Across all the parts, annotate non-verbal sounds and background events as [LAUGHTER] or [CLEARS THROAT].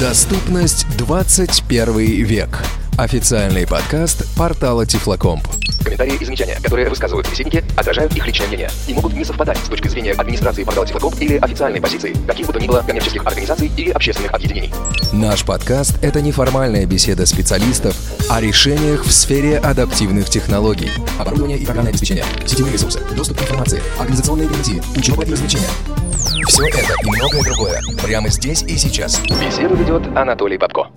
Доступность 21 век. Официальный подкаст портала Тифлокомп. Комментарии и замечания, которые высказывают собеседники, отражают их личное мнение и могут не совпадать с точки зрения администрации портала Тифлокомп или официальной позиции каких бы то ни было коммерческих организаций или общественных объединений. Наш подкаст – это неформальная беседа специалистов о решениях в сфере адаптивных технологий. Оборудование и программное обеспечение, сетевые ресурсы, доступ к информации, организационные гарантии, учеба и развлечения. Все это и многое другое прямо здесь и сейчас. Беседу ведет Анатолий Бабко.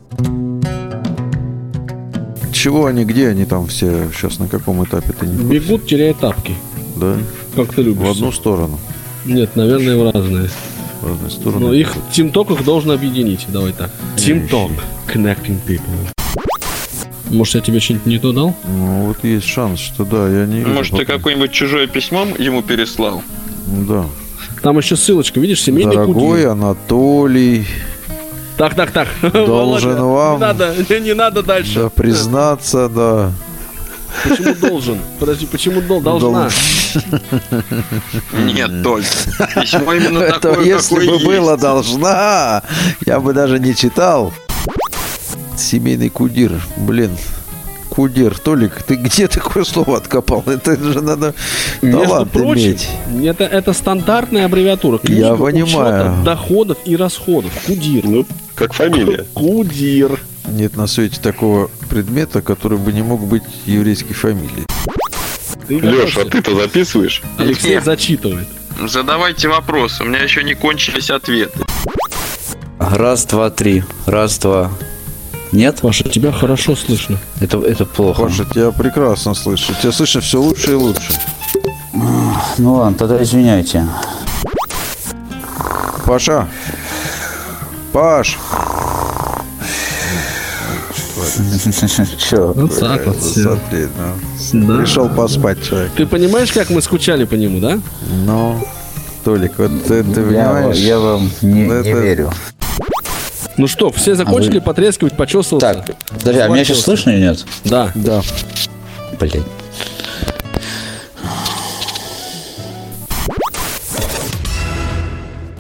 Чего они, где они там все сейчас, на каком этапе-то не в курсе? Бегут, теряя тапки. Да? Как ты любишь. В одну сторону. Нет, наверное, в разные. В разные стороны. Но их Team Talk их должен объединить. Давай так. Team Talk. Connecting people. Может, я тебе что-нибудь не то дал? Ну, вот есть шанс, что да, я не вижу Может, ты какое-нибудь чужое письмо ему переслал? Да. Там еще ссылочка, видишь, семейный Дорогой кудир. Анатолий, Так, так, так. [LAUGHS] Должен Володя, вам- Не надо, не, не надо дальше. да признаться, да. Почему должен? Подожди, почему дол- должна? [LAUGHS] Нет, только. Письмо именно Это такое, если бы есть. было должна, я бы даже не читал. Семейный кудир, блин. Кудир, Толик, ты где такое слово откопал? Это же надо Между талант прочим, иметь. это, это стандартная аббревиатура. Книга Я понимаю. доходов и расходов. Кудир. Ну, как фамилия. Кудир. Нет на свете такого предмета, который бы не мог быть еврейской фамилией. Ты Леша, а ты-то записываешь? Алексей Нет. зачитывает. Задавайте вопросы, у меня еще не кончились ответы. Раз, два, три. Раз, два. Нет? Паша, тебя хорошо слышно. Это, это плохо. Паша, тебя прекрасно слышу. Тебя слышно все лучше и лучше. Ну ладно, тогда извиняйте. Паша. Паш. Че? Вот так вот всё. Смотри, ну, Да. Пришел поспать человек. Ты понимаешь, как мы скучали по нему, да? Ну, Толик, вот ты, ты Я, понимаешь? я вам не, Ну, не это- верю. Ну что, все закончили А вы- потрескивать, почесываться? Так, подожди, а меня сейчас слышно или нет? Да. Да. Блять.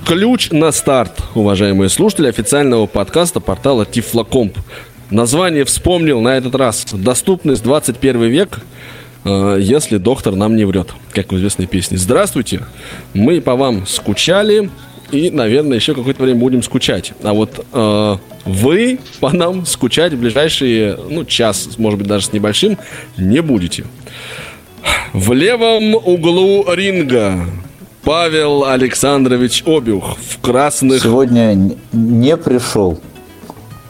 Ключ на старт, уважаемые слушатели официального подкаста портала Тифлокомп. Название вспомнил на этот раз. Доступность 21 век, э, если доктор нам не врет, как в известной песне. Здравствуйте, мы по вам скучали и, наверное, еще какое-то время будем скучать. А вот э, вы по нам скучать в ближайшие, ну, час, может быть, даже с небольшим, не будете. В левом углу ринга Павел Александрович Обюх в красных... Сегодня не пришел.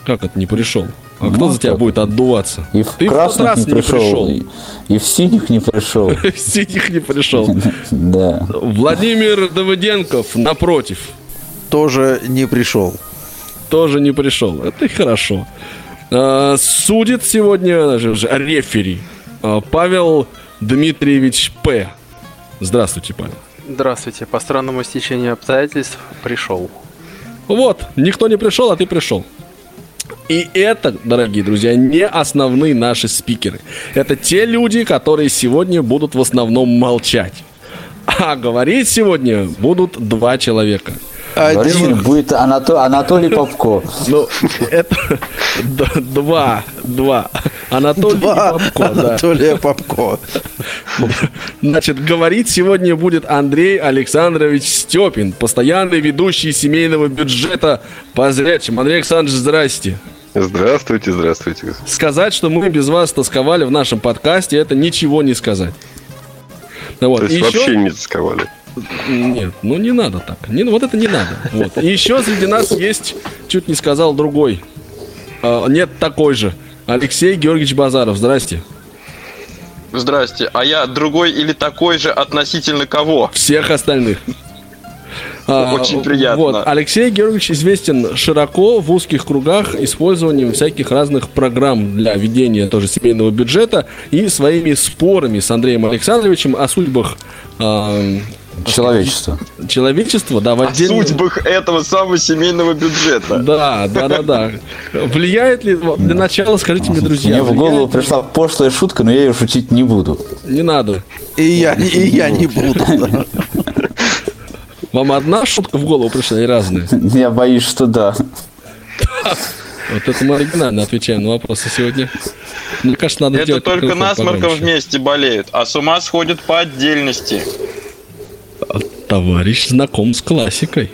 Как это не пришел? А Ну, кто за тебя будет отдуваться? И в Ты в тот красных раз не пришел. И, и в синих не пришел. [LAUGHS] В синих не пришел. [LAUGHS] Да. Владимир Давыденков, напротив, Тоже не пришел. тоже не пришел. Это и хорошо. А, Судит сегодня рефери а, Павел Дмитриевич П. Здравствуйте, Павел. Здравствуйте. По странному стечению обстоятельств пришел. Вот, никто не пришел, а ты пришел. И это, дорогие друзья, не основные наши спикеры. Это те люди, которые сегодня будут в основном молчать. А говорить сегодня будут два человека. Говорили, будет Анато- Анатолий Попко. Ну, это [LAUGHS] два, два. Анатолий Два Попко, да. Анатолия Попко. Значит, говорить сегодня будет Андрей Александрович Степин, постоянный ведущий семейного бюджета по зрячим. Андрей Александрович, здрасте. Здравствуйте, здравствуйте. Сказать, что мы без вас тосковали в нашем подкасте, это ничего не сказать. Ну Вот. То есть И еще- вообще не тосковали. Нет, ну не надо так. Не, вот это не надо. Вот. И еще среди нас есть, чуть не сказал другой. А, нет, такой же. Алексей Георгиевич Базаров. Здрасте. Здрасте, а я другой или такой же относительно кого? Всех остальных. А, Очень приятно. Вот. Алексей Георгиевич известен широко в узких кругах использованием всяких разных программ для ведения тоже семейного бюджета и своими спорами с Андреем Александровичем о судьбах а, Человечество. человечества, да, в О отдельных- судьбах этого самого семейного бюджета. Да, да, да, да. Влияет ли, для начала скажите мне, друзья, Мне в голову пришла пошлая шутка, но я ее шутить не буду. не надо. И я, и я не буду. [LAUGHS] Вам одна шутка в голову пришла и разные? Я боюсь, что да. Вот это мы оригинально отвечаем на вопросы сегодня. Мне кажется, надо Это делать только насморком вместе болеют, а с ума сходят по отдельности. Товарищ знаком с классикой.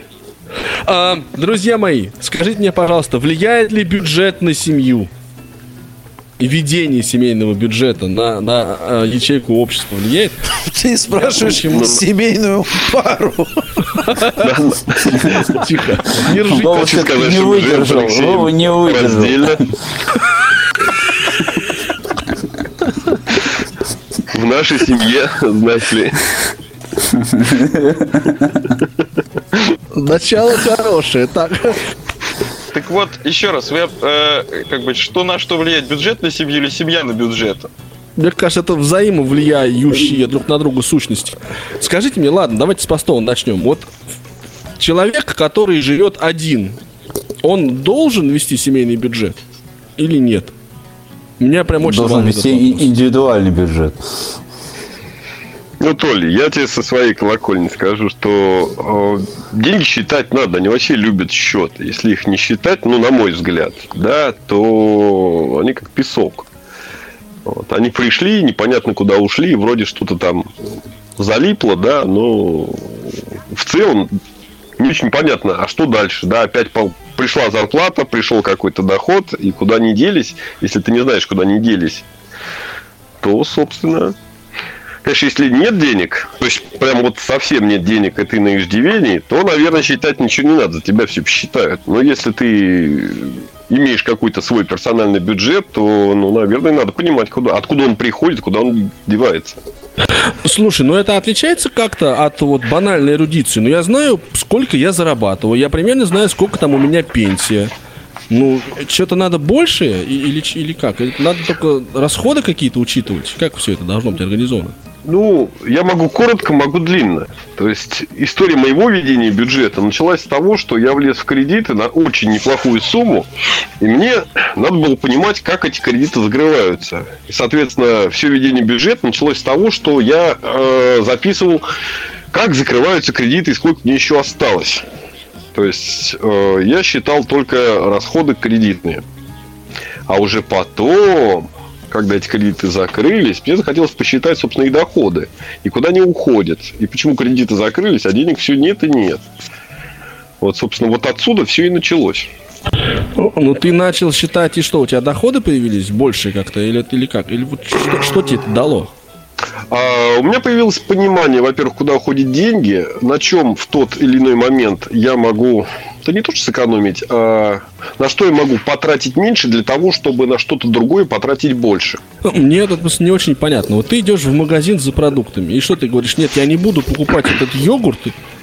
А, друзья мои, скажите мне, пожалуйста, влияет ли бюджет на семью? И ведение семейного бюджета на, на а, ячейку общества влияет? [LAUGHS] Ты спрашиваешь Почему? семейную пару. [LAUGHS] Тихо. Не не выдержал. Вова не выдержал. [LAUGHS] В нашей семье, знаете ли, Начало хорошее. Так. Так вот, еще раз, вы э, как бы что на что влияет бюджет на семью или семья на бюджет? Мне кажется, это взаимовлияющие друг на друга сущности. Скажите мне, ладно, давайте с простого начнем. Вот человек, который живет один, он должен вести семейный бюджет или нет? Меня прям очень Должен вести индивидуальный бюджет. Ну, Толя, я тебе со своей колокольни скажу, что э, деньги считать надо, они вообще любят счет. Если их не считать, ну, на мой взгляд, да, то они как песок. Вот. Они пришли, непонятно куда ушли, вроде что-то там залипло, да, но в целом не очень понятно, а что дальше, да, опять пол- пришла зарплата, пришел какой-то доход, и куда они делись, если ты не знаешь, куда они делись, то, собственно, Конечно, если нет денег, то есть прям вот совсем нет денег, и ты на иждивении, то, наверное, считать ничего не надо, тебя все посчитают. Но если ты имеешь какой-то свой персональный бюджет, то, ну, наверное, надо понимать, куда, откуда он приходит, куда он девается. Слушай, ну это отличается как-то от вот банальной эрудиции. Ну я знаю, сколько я зарабатываю, я примерно знаю, сколько там у меня пенсия. Ну, что-то надо больше или, или как? Надо только расходы какие-то учитывать? Как все это должно быть организовано? Ну, я могу коротко, могу длинно. То есть история моего ведения бюджета началась с того, что я влез в кредиты на очень неплохую сумму, и мне надо было понимать, как эти кредиты закрываются. И, соответственно, все ведение бюджета началось с того, что я э, записывал, как закрываются кредиты и сколько мне еще осталось. То есть э, я считал только расходы кредитные. А уже потом, когда эти кредиты закрылись, мне захотелось посчитать, собственно, их доходы. И куда они уходят. И почему кредиты закрылись, а денег все нет и нет. Вот, собственно, вот отсюда все и началось. Ну, ты начал считать, и что, у тебя доходы появились больше как-то, или, или как? Или вот что, что тебе это дало? А, у меня появилось понимание, во-первых, куда уходят деньги, на чем в тот или иной момент я могу, да не то что сэкономить, а на что я могу потратить меньше для того, чтобы на что-то другое потратить больше. Мне это просто не очень понятно. Вот ты идешь в магазин за продуктами, и что ты говоришь? Нет, я не буду покупать этот йогурт,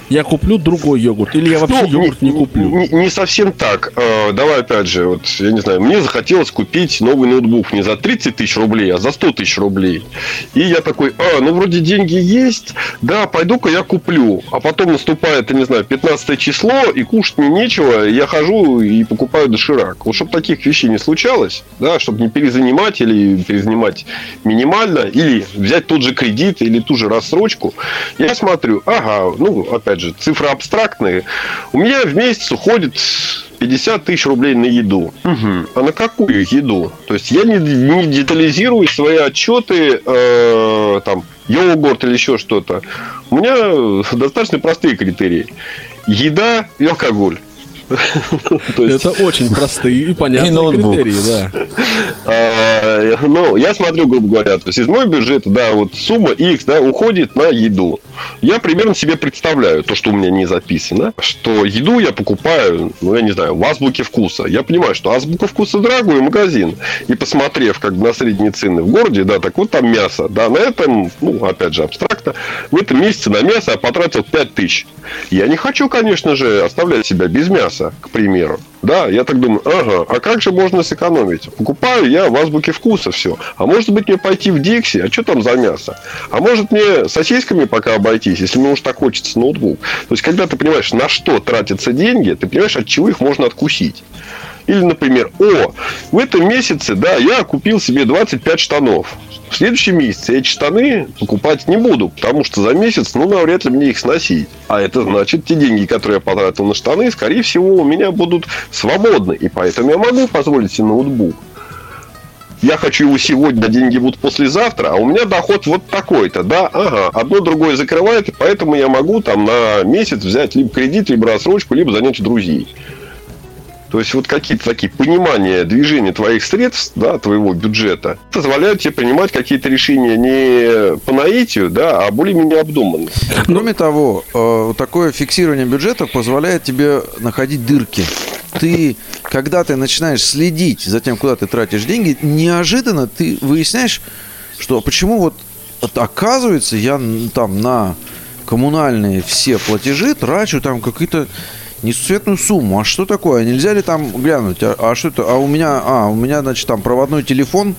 я куплю другой йогурт. Или я вообще Ну, йогурт не куплю. Не, не совсем так. Э, Давай опять же, вот я не знаю, мне захотелось купить новый ноутбук не за 30 тысяч рублей, а за 100 тысяч рублей. И я такой, а, ну вроде деньги есть, да, пойду-ка я куплю. А потом наступает, я не знаю, 15 число, и кушать мне нечего, я хожу и покупаю доширак. Вот чтобы таких вещей не случалось, да, чтобы не перезанимать или перезанимать минимально, или взять тот же кредит или ту же рассрочку, я смотрю, ага, ну, опять же, цифры абстрактные. У меня в месяц уходит 50 тысяч рублей на еду. Мгм. А на какую еду? То есть я не, не детализирую свои отчеты, э, там, йогурт или еще что-то. У меня достаточно простые критерии. Еда и алкоголь. [LAUGHS] Это очень простые и понятные критерии, да. а, ну, я смотрю, грубо говоря, то есть из моего бюджета, да, вот сумма X, да, уходит на еду. Я примерно себе представляю, то, что у меня не записано, что еду я покупаю, ну, я не знаю, в азбуке вкуса. Я понимаю, что азбука вкуса дорогой магазин. И посмотрев, как бы на средние цены в городе, да, так вот там мясо, да, на этом, ну, опять же, абстрактно, в этом месяце на мясо я потратил 5 тысяч. Я не хочу, конечно же, оставлять себя без мяса, к примеру. Да, я так думаю, ага, а как же можно сэкономить? Покупаю я в азбуке вкуса все. А может быть мне пойти в Дикси? А что там за мясо? А может мне сосисками пока обойтись, если мне уж так хочется ноутбук? То есть, когда ты понимаешь, на что тратятся деньги, ты понимаешь, от чего их можно откусить. Или, например, о, в этом месяце, да, я купил себе 25 штанов. В следующем месяце эти штаны покупать не буду, потому что за месяц, ну, навряд ли мне их сносить. А это значит, те деньги, которые я потратил на штаны, скорее всего, у меня будут свободны. И поэтому я могу позволить себе ноутбук. Я хочу его сегодня, деньги будут послезавтра, а у меня доход вот такой-то, да, ага, одно другое закрывает, и поэтому я могу там на месяц взять либо кредит, либо рассрочку, либо занять у друзей. То есть вот какие-то такие понимания движения твоих средств, да, твоего бюджета, позволяют тебе принимать какие-то решения не по наитию, да, а более-менее обдуманно. Кроме того, э, такое фиксирование бюджета позволяет тебе находить дырки. Ты, когда ты начинаешь следить за тем, куда ты тратишь деньги, неожиданно ты выясняешь, что почему вот оказывается я там на коммунальные все платежи трачу там какие-то несусветную сумму. А что такое? Нельзя ли там глянуть? А, а что это? А у меня, а, у меня, значит, там проводной телефон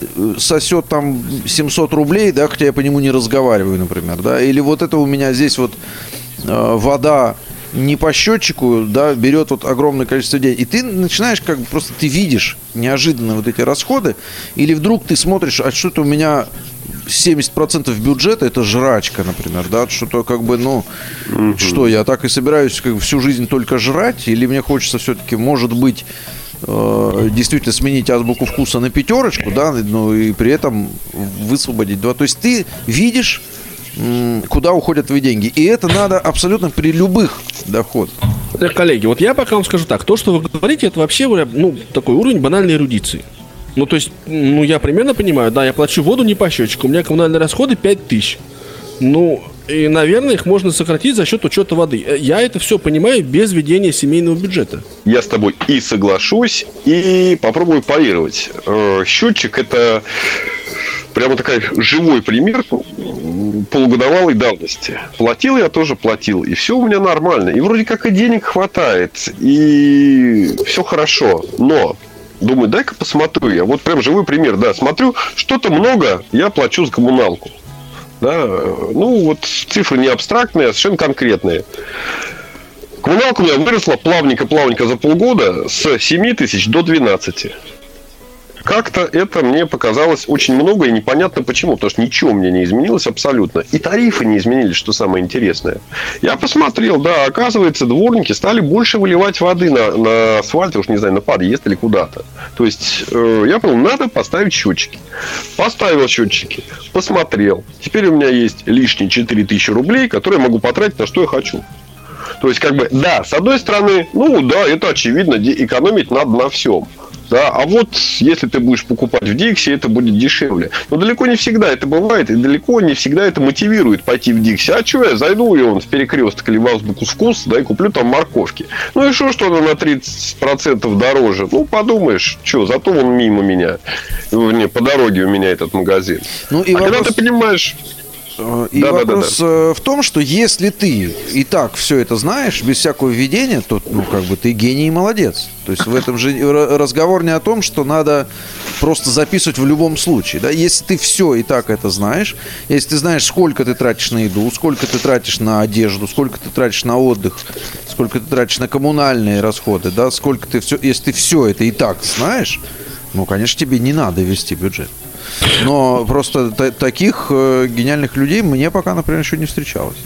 э, сосет там 700 рублей, да, хотя я по нему не разговариваю, например, да, или вот это у меня здесь вот э, вода не по счетчику, да, берет вот огромное количество денег. И ты начинаешь как бы просто ты видишь неожиданно вот эти расходы, или вдруг ты смотришь, а что-то у меня 70% бюджета это жрачка, например, да, что-то как бы, ну, что, я так и собираюсь как бы всю жизнь только жрать, или мне хочется все-таки, может быть, э, действительно сменить азбуку вкуса на пятерочку, да, ну и при этом высвободить два. То есть ты видишь, куда уходят твои деньги. И это надо абсолютно при любых доходах. Так, коллеги, вот я пока вам скажу так. То, что вы говорите, это вообще ну, такой уровень банальной эрудиции. Ну, то есть, ну, я примерно понимаю, да, я плачу воду не по счетчику, у меня коммунальные расходы 5 тысяч. Ну, и, наверное, их можно сократить за счет учета воды. Э, Я это все понимаю без ведения семейного бюджета. Я с тобой и соглашусь, и попробую парировать. Э, Счетчик это прямо такой живой пример полугодовалой давности. Платил я тоже платил, и все у меня нормально. И вроде как и денег хватает, и все хорошо. Но думаю, дай-ка посмотрю я. Вот прям живой пример, да. Смотрю, что-то много я плачу за коммуналку. Да, ну вот цифры не абстрактные, а совершенно конкретные. Коммуналка у меня выросла плавненько-плавненько за полгода с 7 тысяч до 12. Как-то это мне показалось очень много и непонятно почему, потому что ничего мне не изменилось абсолютно. И тарифы не изменились, что самое интересное. Я посмотрел, да, оказывается, дворники стали больше выливать воды на, на асфальт, уж не знаю, на подъезд или куда-то. То есть э, я понял, надо поставить счетчики. Поставил счетчики, посмотрел. Теперь у меня есть лишние 4000 рублей, которые я могу потратить на что я хочу. То есть, как бы, да, с одной стороны, ну да, это очевидно, экономить надо на всем. Да, а вот если ты будешь покупать в Дикси, это будет дешевле. Но далеко не всегда это бывает, и далеко не всегда это мотивирует пойти в Дикси. А что я зайду и он в перекресток или в азбуку вкус, да, и куплю там морковки. Ну и что, что она на 30% дороже? Ну, подумаешь, что, зато он мимо меня. Не, по дороге у меня этот магазин. Ну и а когда вопрос- ты понимаешь, И Да, да, да, вопрос э, в том, что если ты и так все это знаешь, без всякого введения, то, ну, как бы ты гений и молодец. То есть в этом же ра- разговор не о том, что надо просто записывать в любом случае. Да? Если ты все и так это знаешь, если ты знаешь, сколько ты тратишь на еду, сколько ты тратишь на одежду, сколько ты тратишь на отдых, сколько ты тратишь на коммунальные расходы, да, сколько ты все, если ты все это и так знаешь, ну, конечно, тебе не надо вести бюджет. Но просто та- таких э, гениальных людей мне пока, например, еще не встречалось.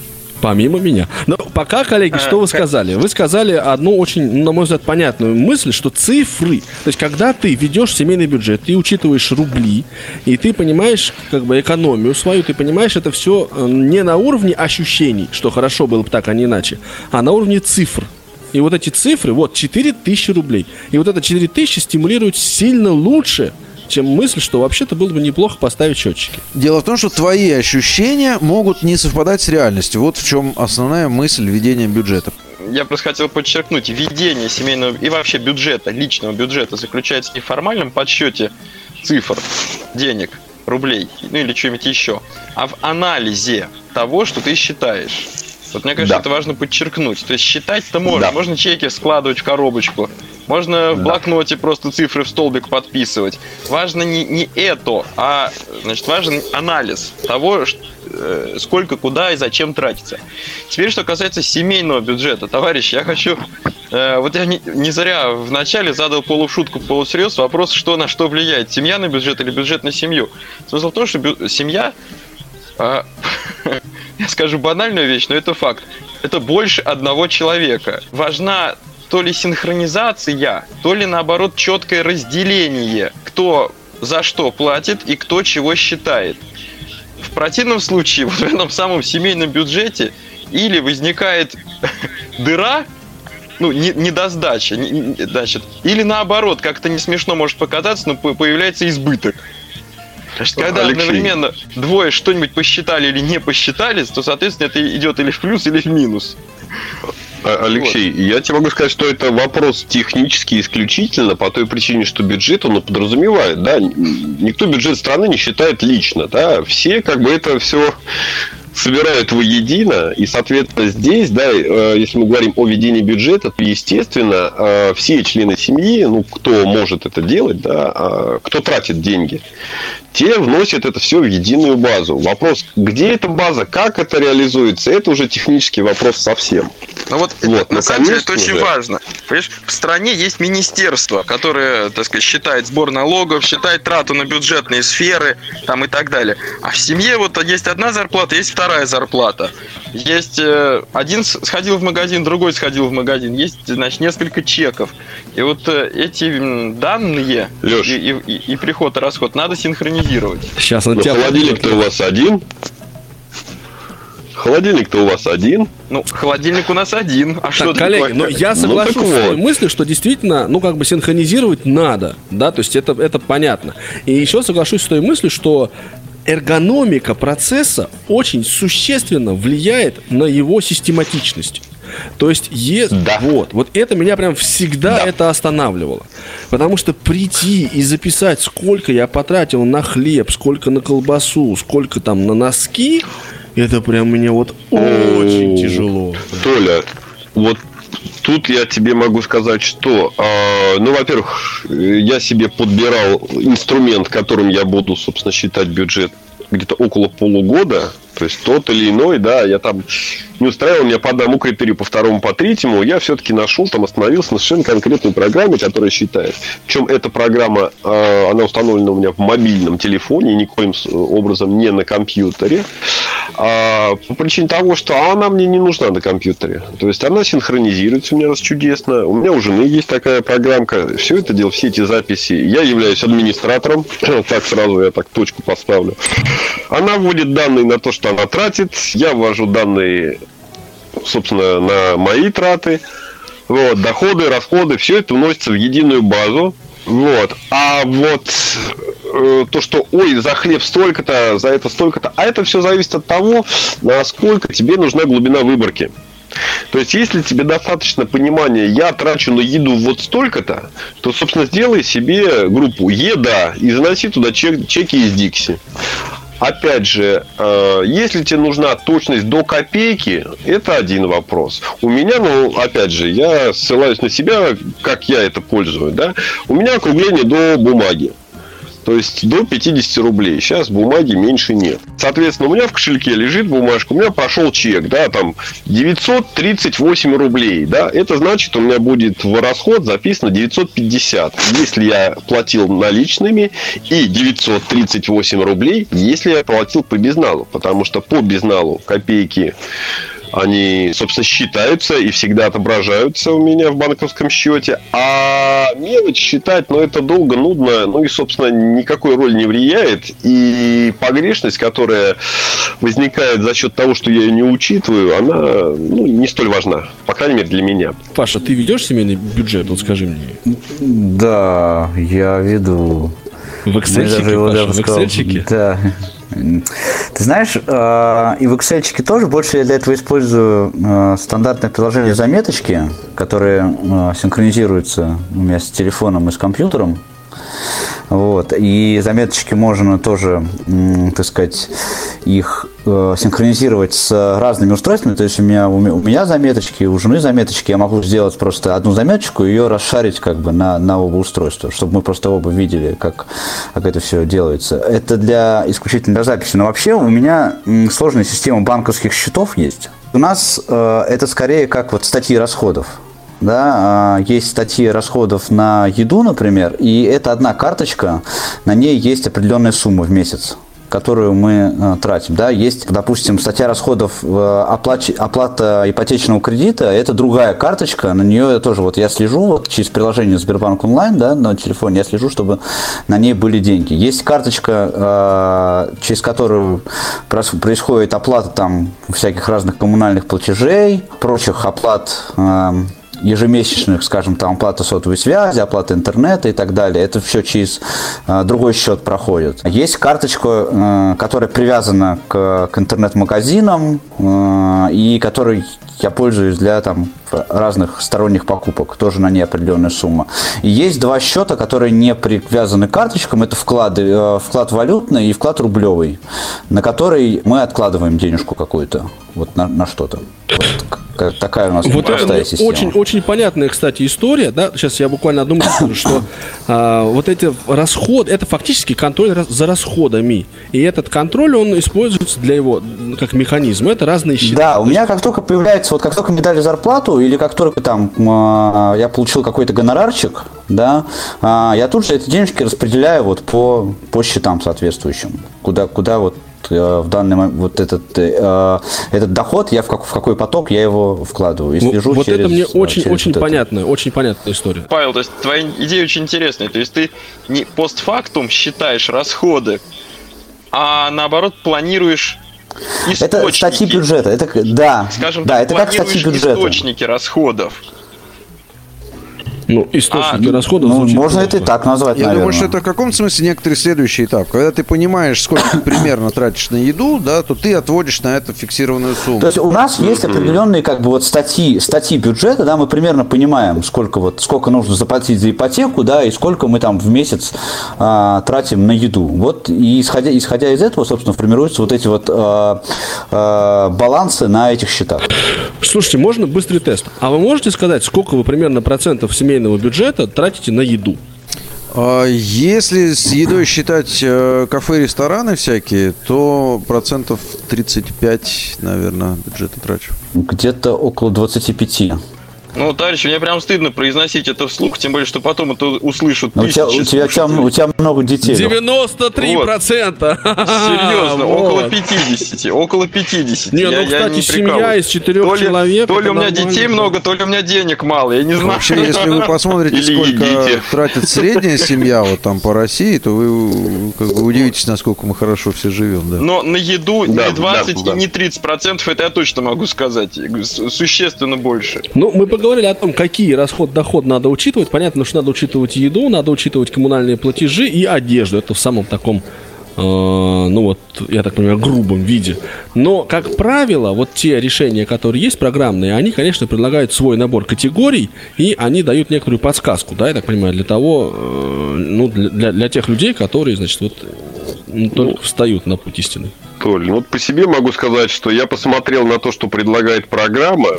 Помимо меня. Но пока, коллеги, что вы сказали? Вы сказали одну очень, на мой взгляд, понятную мысль, что цифры, то есть когда ты ведешь семейный бюджет, ты учитываешь рубли, и ты понимаешь как бы экономию свою, ты понимаешь это все не на уровне ощущений, что хорошо было бы так, а не иначе, а на уровне цифр. И вот эти цифры, вот 4000 рублей. И вот это 4000 стимулирует сильно лучше, чем мысль, что вообще-то было бы неплохо поставить счетчики. Дело в том, что твои ощущения могут не совпадать с реальностью. Вот в чем основная мысль ведения бюджета. Я просто хотел подчеркнуть, ведение семейного и вообще бюджета, личного бюджета заключается не в формальном подсчете цифр, денег, рублей, ну или чего-нибудь еще, а в анализе того, что ты считаешь. Вот мне кажется, Да. это важно подчеркнуть. То есть считать-то можно. Да. Можно чеки складывать в коробочку. Можно в блокноте просто цифры в столбик подписывать. Важно не, не это, а значит, важен анализ того, э, сколько, куда и зачем тратится. Теперь, что касается семейного бюджета. Товарищи, я хочу э, вот я не, не зря в начале задал полушутку, полусерьез вопрос, что на что влияет, семья на бюджет или бюджет на семью. Смысл в том, что бю- семья, э, [LAUGHS] я скажу банальную вещь, но это факт, это больше одного человека. Важна то ли синхронизация, то ли наоборот четкое разделение, кто за что платит и кто чего считает. В противном случае, [LAUGHS] вот в этом самом семейном бюджете, или возникает [LAUGHS] дыра, ну, не, недосдача, не- не- значит, или наоборот, как-то не смешно может показаться, но по- появляется избыток. Значит, когда Алексей. одновременно двое что-нибудь посчитали или не посчитали, то, соответственно, это идет или в плюс, или в минус. А, Алексей, я тебе могу сказать, что это вопрос технически исключительно по той причине, что бюджет он подразумевает, да, никто бюджет страны не считает лично, да, все как бы это все собирают воедино, и, соответственно, здесь, да, э, если мы говорим о ведении бюджета, то, естественно, э, все члены семьи, ну, кто может это делать, да, а, кто тратит деньги, те вносят это все в единую базу. Вопрос, где эта база, как это реализуется, это уже технический вопрос совсем. Ну вот, Вот, это, на самом деле это очень же. важно. Понимаешь, в стране есть министерство, которое, так сказать, считает сбор налогов, считает трату на бюджетные сферы там и так далее. А в семье вот есть одна зарплата, есть вторая зарплата. Есть э, один сходил в магазин, другой сходил в магазин. Есть, значит, несколько чеков. И вот э, эти данные Лёш. и, и- и- и приход и расход надо синхронизировать. Сейчас он Но тебя... холодильник-то у вас один. Холодильник-то у вас один. Ну, холодильник у нас один. А что Так, коллеги, такое? но я Ну, соглашусь так с вот. той мыслью, что действительно, ну, как бы синхронизировать надо, да, то есть это, это понятно. И еще соглашусь с той мыслью, что эргономика процесса очень существенно влияет на его систематичность. То есть, е- Да. вот, вот это меня прям всегда Да. это останавливало. Потому что прийти и записать, сколько я потратил на хлеб, сколько на колбасу, сколько там на носки, это прям мне вот очень тяжело. Толя, вот тут я тебе могу сказать, что, а, ну, во-первых, э, я себе подбирал инструмент, которым я буду, собственно, считать бюджет где-то около полугода, то есть тот или иной, да, я там не устраивал меня по одному критерию, по второму, по третьему, я все-таки нашел, там остановился на совершенно конкретной программе, которая считает. Причем эта программа, а, она установлена у меня в мобильном телефоне, никоим с- образом не на компьютере. А, по причине того, что она мне не нужна на компьютере. То есть она синхронизируется у меня раз чудесно. У меня у жены есть такая программка. Все это дело, все эти записи. Я являюсь администратором. [CLEARS THROAT] Так сразу я так точку поставлю. Она вводит данные на то, что она тратит. Я ввожу данные, собственно, на мои траты. Вот, доходы, расходы, все это вносится в единую базу. Вот. А вот э, то, что ой, за хлеб столько-то, за это столько-то, а это все зависит от того, насколько тебе нужна глубина выборки. То есть, если тебе достаточно понимания, я трачу на еду вот столько-то, то, собственно, сделай себе группу еда и заноси туда чек- чеки из Дикси. Опять же, э, если тебе нужна точность до копейки, это один вопрос. У меня, ну, опять же, я ссылаюсь на себя, как я это пользую, да. У меня округление до бумаги. То есть до 50 рублей. Сейчас бумаги меньше нет. Соответственно, у меня в кошельке лежит бумажка, у меня пошел чек, да, там 938 рублей, да. Это значит, у меня будет в расход записано 950, если я платил наличными, и 938 рублей, если я платил по безналу. Потому что по безналу копейки они, собственно, считаются и всегда отображаются у меня в банковском счете. А мелочь считать, ну, это долго, нудно, ну и, собственно, никакой роли не влияет. И погрешность, которая возникает за счет того, что я ее не учитываю, она ну, не столь важна. По крайней мере, для меня. Паша, ты ведешь семейный бюджет? Вот скажи мне. Да, я веду. В Мы Excel, даже его Паша, в сказал, Excel? Да. Ты знаешь, э, и в Excel тоже больше я для этого использую э, стандартное приложение заметочки, которые э, синхронизируются у меня с телефоном и с компьютером. Вот. И заметочки можно тоже, так сказать, их э, синхронизировать с разными устройствами. То есть у меня, у ме- у меня заметочки, у жены заметочки. Я могу сделать просто одну заметочку и ее расшарить как бы на, на оба устройства, чтобы мы просто оба видели, как, как это все делается. Это для исключительно для записи. Но вообще у меня сложная система банковских счетов есть. У нас э, это скорее как вот статьи расходов. Да, а, есть статьи расходов на еду, например, и это одна карточка, на ней есть определенная сумма в месяц которую мы э, тратим. Да? Есть, допустим, статья расходов э, оплачи, оплата ипотечного кредита, это другая карточка, на нее тоже вот я слежу вот, через приложение Сбербанк онлайн да, на телефоне, я слежу, чтобы на ней были деньги. Есть карточка, через которую происходит оплата там всяких разных коммунальных платежей, прочих оплат ежемесячных, скажем, там оплата сотовой связи, оплата интернета и так далее. Это все через э, другой счет проходит. Есть карточка, э, которая привязана к, к интернет-магазинам э, и которой я пользуюсь для там, разных сторонних покупок, тоже на ней определенная сумма. И есть два счета, которые не привязаны к карточкам, это вклады, э, вклад валютный и вклад рублевый, на который мы откладываем денежку какую-то, вот на, на что-то. Вот такая у нас вот простая это система. Очень, очень понятная, кстати, история. Да? Сейчас я буквально одну мысль скажу, что а, вот эти расходы, это фактически контроль за расходами. И этот контроль, он используется для его, как механизм. Это разные счета. Да, у меня как только появляется, вот как только мне дали зарплату, или как только там а, я получил какой-то гонорарчик, да, а, я тут же эти денежки распределяю вот по, по счетам соответствующим, куда, куда вот Э, в данный момент вот этот, э, этот доход, я в, как, в какой поток я его вкладываю и слежу вот через... это мне очень, через очень вот понятная, это. очень понятная история. Павел, то есть твоя идея очень интересная. То есть ты не постфактум считаешь расходы, а наоборот планируешь Источники. Это статьи бюджета. Это, да, Скажем да, так, это как статьи бюджета. источники расходов. Ну, источники а, расходов ну, можно плохо. это и так назвать, Я наверное. думаю, что это в каком смысле некоторый следующий этап. Когда ты понимаешь, сколько ты примерно тратишь на еду, да, то ты отводишь на это фиксированную сумму. То есть у нас есть определенные как бы вот статьи, статьи бюджета, да, мы примерно понимаем, сколько вот сколько нужно заплатить за ипотеку, да, и сколько мы там в месяц а, тратим на еду. Вот и исходя, исходя из этого, собственно, формируются вот эти вот а, а, балансы на этих счетах. Слушайте, можно быстрый тест. А вы можете сказать, сколько вы примерно процентов семейного семейного бюджета тратите на еду? А если с едой считать э, кафе, рестораны всякие, то процентов 35, наверное, бюджета трачу. Где-то около 25. Ну, товарищ, мне прям стыдно произносить это вслух, тем более, что потом это услышат у тебя, у, тебя, у, тебя, у тебя много детей. 93 вот. процента. Серьезно, [LAUGHS] вот. около 50. Около 50. Не, ну, я, кстати, я не семья из четырех то ли, человек. То ли у меня детей много, то ли у меня денег мало, я не знаю. Вообще, если вы посмотрите, сколько тратит средняя семья вот там по России, то вы как бы удивитесь, насколько мы хорошо все живем. Да. Но на еду да, не 20 да, да. и не 30 процентов, это я точно могу сказать. Существенно больше. Ну, мы поговорили о том, какие расход-доход надо учитывать. Понятно, что надо учитывать еду, надо учитывать коммунальные платежи и одежду. Это в самом таком э, ну вот, я так понимаю, грубом виде. Но, как правило, вот те решения, которые есть программные, они, конечно, предлагают свой набор категорий, и они дают некоторую подсказку, да, я так понимаю, для того, э, ну, для, для тех людей, которые, значит, вот ну, только ну, встают на путь истины. Толь, ну вот по себе могу сказать, что я посмотрел на то, что предлагает программа,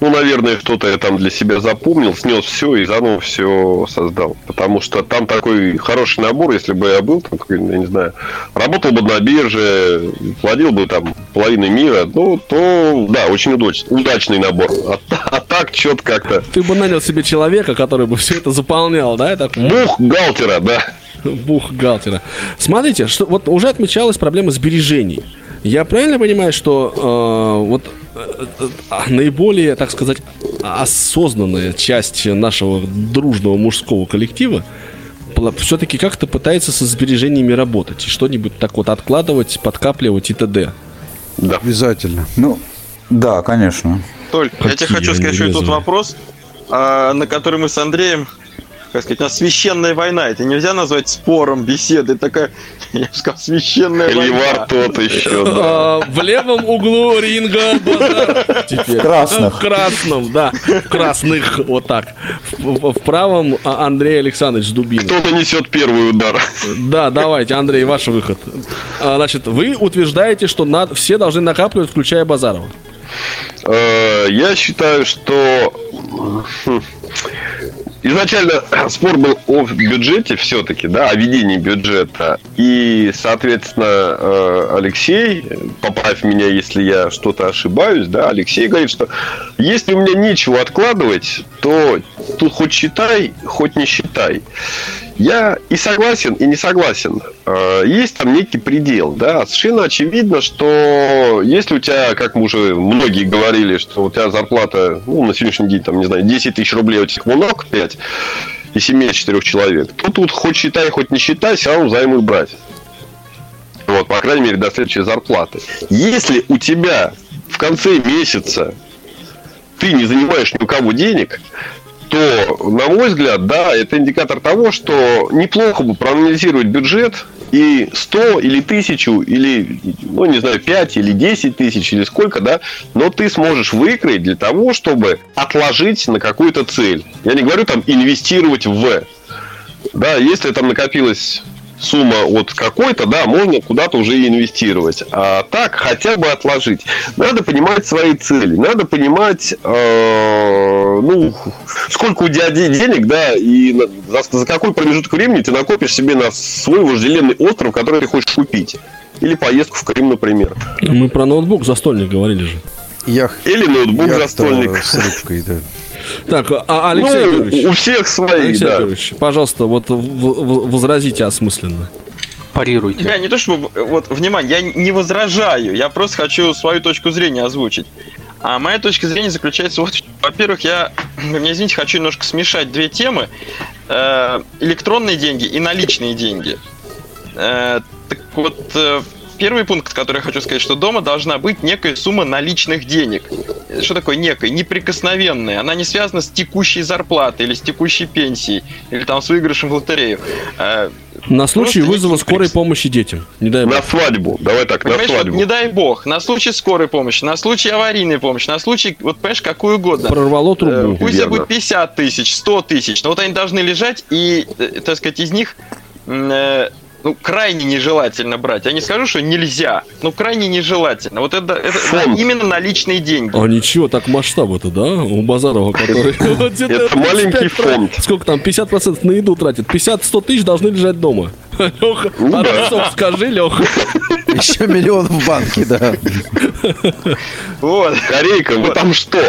ну, наверное, что-то я там для себя запомнил, снес все и заново все создал. Потому что там такой хороший набор, если бы я был, там, я не знаю, работал бы на бирже, владел бы там половиной мира, ну, то, да, очень удачный, удачный набор. А, а так что-то как-то... Ты бы нанял себе человека, который бы [LAUGHS] все это заполнял, да? Это... Бух галтера, да. Бухгалтера. Смотрите, что вот уже отмечалась проблема сбережений. Я правильно понимаю, что э, вот наиболее, так сказать, осознанная часть нашего дружного мужского коллектива все-таки как-то пытается со сбережениями работать и что-нибудь так вот откладывать, подкапливать и т.д. Да. Обязательно. Ну, да, конечно. Толь, Какие я тебе хочу сказать, что тут вопрос, а, на который мы с Андреем как сказать, у нас священная война. Это нельзя назвать спором, беседой. Такая, [LAUGHS] я бы сказал, священная Или война. Или тот еще, да. [LAUGHS] В левом углу ринга Теперь. В красных. В красном, да. В красных, вот так. В, в правом а, Андрей Александрович Дубин. Кто нанесет первый удар? Да, давайте, Андрей, ваш выход. А, значит, вы утверждаете, что над, все должны накапливать, включая Базарова. Э, я считаю, что хм, изначально [CLEARS THROAT] спор был о бюджете все-таки, да, о ведении бюджета. И, соответственно, э, Алексей, поправь меня, если я что-то ошибаюсь, да, Алексей говорит, что если у меня нечего откладывать, то тут хоть считай, хоть не считай. Я и согласен, и не согласен. Э, есть там некий предел, да. Совершенно очевидно, что если у тебя, как мы уже многие говорили, что у тебя зарплата, ну, на сегодняшний день, там, не знаю, 10 тысяч рублей, у тебя много, 5, и семья четырех человек, то тут хоть считай, хоть не считай, все равно займы брать. Вот, по крайней мере, до следующей зарплаты. Если у тебя в конце месяца ты не занимаешь ни у кого денег, то, на мой взгляд, да, это индикатор того, что неплохо бы проанализировать бюджет и 100 или 1000 или, ну, не знаю, 5 или 10 тысяч или сколько, да, но ты сможешь выкроить для того, чтобы отложить на какую-то цель. Я не говорю там инвестировать в, да, если там накопилось сумма от какой-то, да, можно куда-то уже инвестировать. А так хотя бы отложить. Надо понимать свои цели, надо понимать, э, ну, сколько у тебя денег, да, и за, за какой промежуток времени ты накопишь себе на свой вожделенный остров, который ты хочешь купить. Или поездку в Крым, например. Мы про ноутбук застольник говорили же. Ях... Или ноутбук застольник. С ручкой, да. Так, а Алексей ну, Юрьевич, у всех свои, Алексей да. Юрьевич, пожалуйста, вот возразите осмысленно. Парируйте. Я не то чтобы, вот, внимание, я не возражаю, я просто хочу свою точку зрения озвучить. А моя точка зрения заключается вот. Во-первых, я, меня извините, хочу немножко смешать две темы. Э, электронные деньги и наличные деньги. Э, так вот, э, первый пункт, который я хочу сказать, что дома должна быть некая сумма наличных денег. Что такое некая? Неприкосновенная. Она не связана с текущей зарплатой или с текущей пенсией, или там с выигрышем в лотерею. Э, На случай Просто вызова скорой помощи детям. Не дай бог. На свадьбу. Давай так, на Понимаешь, вот свадьбу. не дай бог, на случай скорой помощи, на случай аварийной помощи, на случай, вот понимаешь, какую угодно. Прорвало Э, трубу. Пусть это будет 50 тысяч, 100 тысяч, но вот они должны лежать, и, э, так сказать, из них э, ну, крайне нежелательно брать. Я не скажу, что нельзя, но крайне нежелательно. Вот это, это да, Фонд. именно наличные деньги. А ничего, так масштаб-то, да? У Базарова, который... [LAUGHS] Это маленький 35 тра- фонд. Сколько там, 50% на еду тратит? 50-100 тысяч должны лежать дома. [LAUGHS] Леха, Ну да. адресок скажи, Леха. [LAUGHS] Еще миллион в банке, да. Вот. Корейка, вы там что?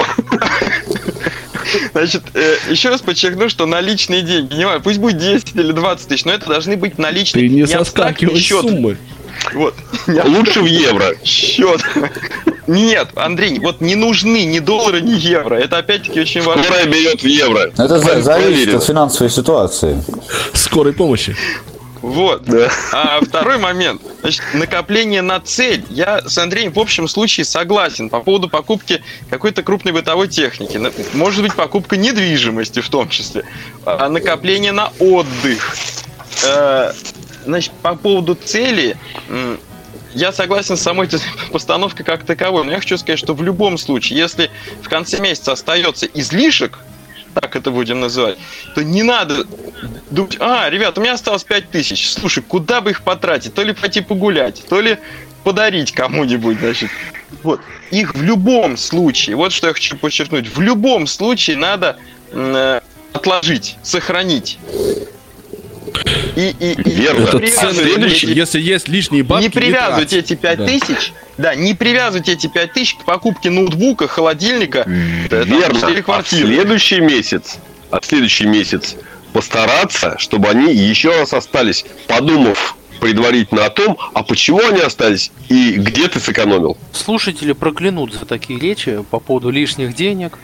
Значит, э, еще раз подчеркну, что наличные деньги, не знаю, пусть будет 10 или 20 тысяч, но это должны быть наличные, Ты не абстрактный соскакивай счет. суммы. Вот. [LAUGHS] Лучше в евро. Счет. Нет, Андрей, вот не нужны ни доллары, ни евро. Это опять-таки очень важно. Скорая берет в евро. Это за- зависит от финансовой ситуации. Скорой помощи. Вот. Да. А второй момент. Значит, накопление на цель. Я с Андреем в общем случае согласен по поводу покупки какой-то крупной бытовой техники. Может быть, покупка недвижимости в том числе. А накопление на отдых. Э, Значит, по поводу цели, я согласен с самой этой [LAUGHS] постановкой как таковой, но я хочу сказать, что в любом случае, если в конце месяца остается излишек, так это будем называть, то не надо думать, а, ребят, у меня осталось 5 тысяч, слушай, куда бы их потратить? То ли пойти погулять, то ли подарить кому-нибудь, значит. Вот. Их в любом случае, вот что я хочу подчеркнуть, в любом случае надо э, отложить, сохранить. И, и, и Верно. Это привязывать вещи. Если есть лишние бабки, не привязывайте трать. эти 5 Да. тысяч, да, не привязывайте эти 5 тысяч к покупке ноутбука, холодильника э, там, Верно. или А в квартиры. следующий месяц, а в следующий месяц постараться, чтобы они еще раз остались, подумав предварительно о том, а почему они остались и где ты сэкономил. Слушатели проклянут за такие речи по поводу лишних денег.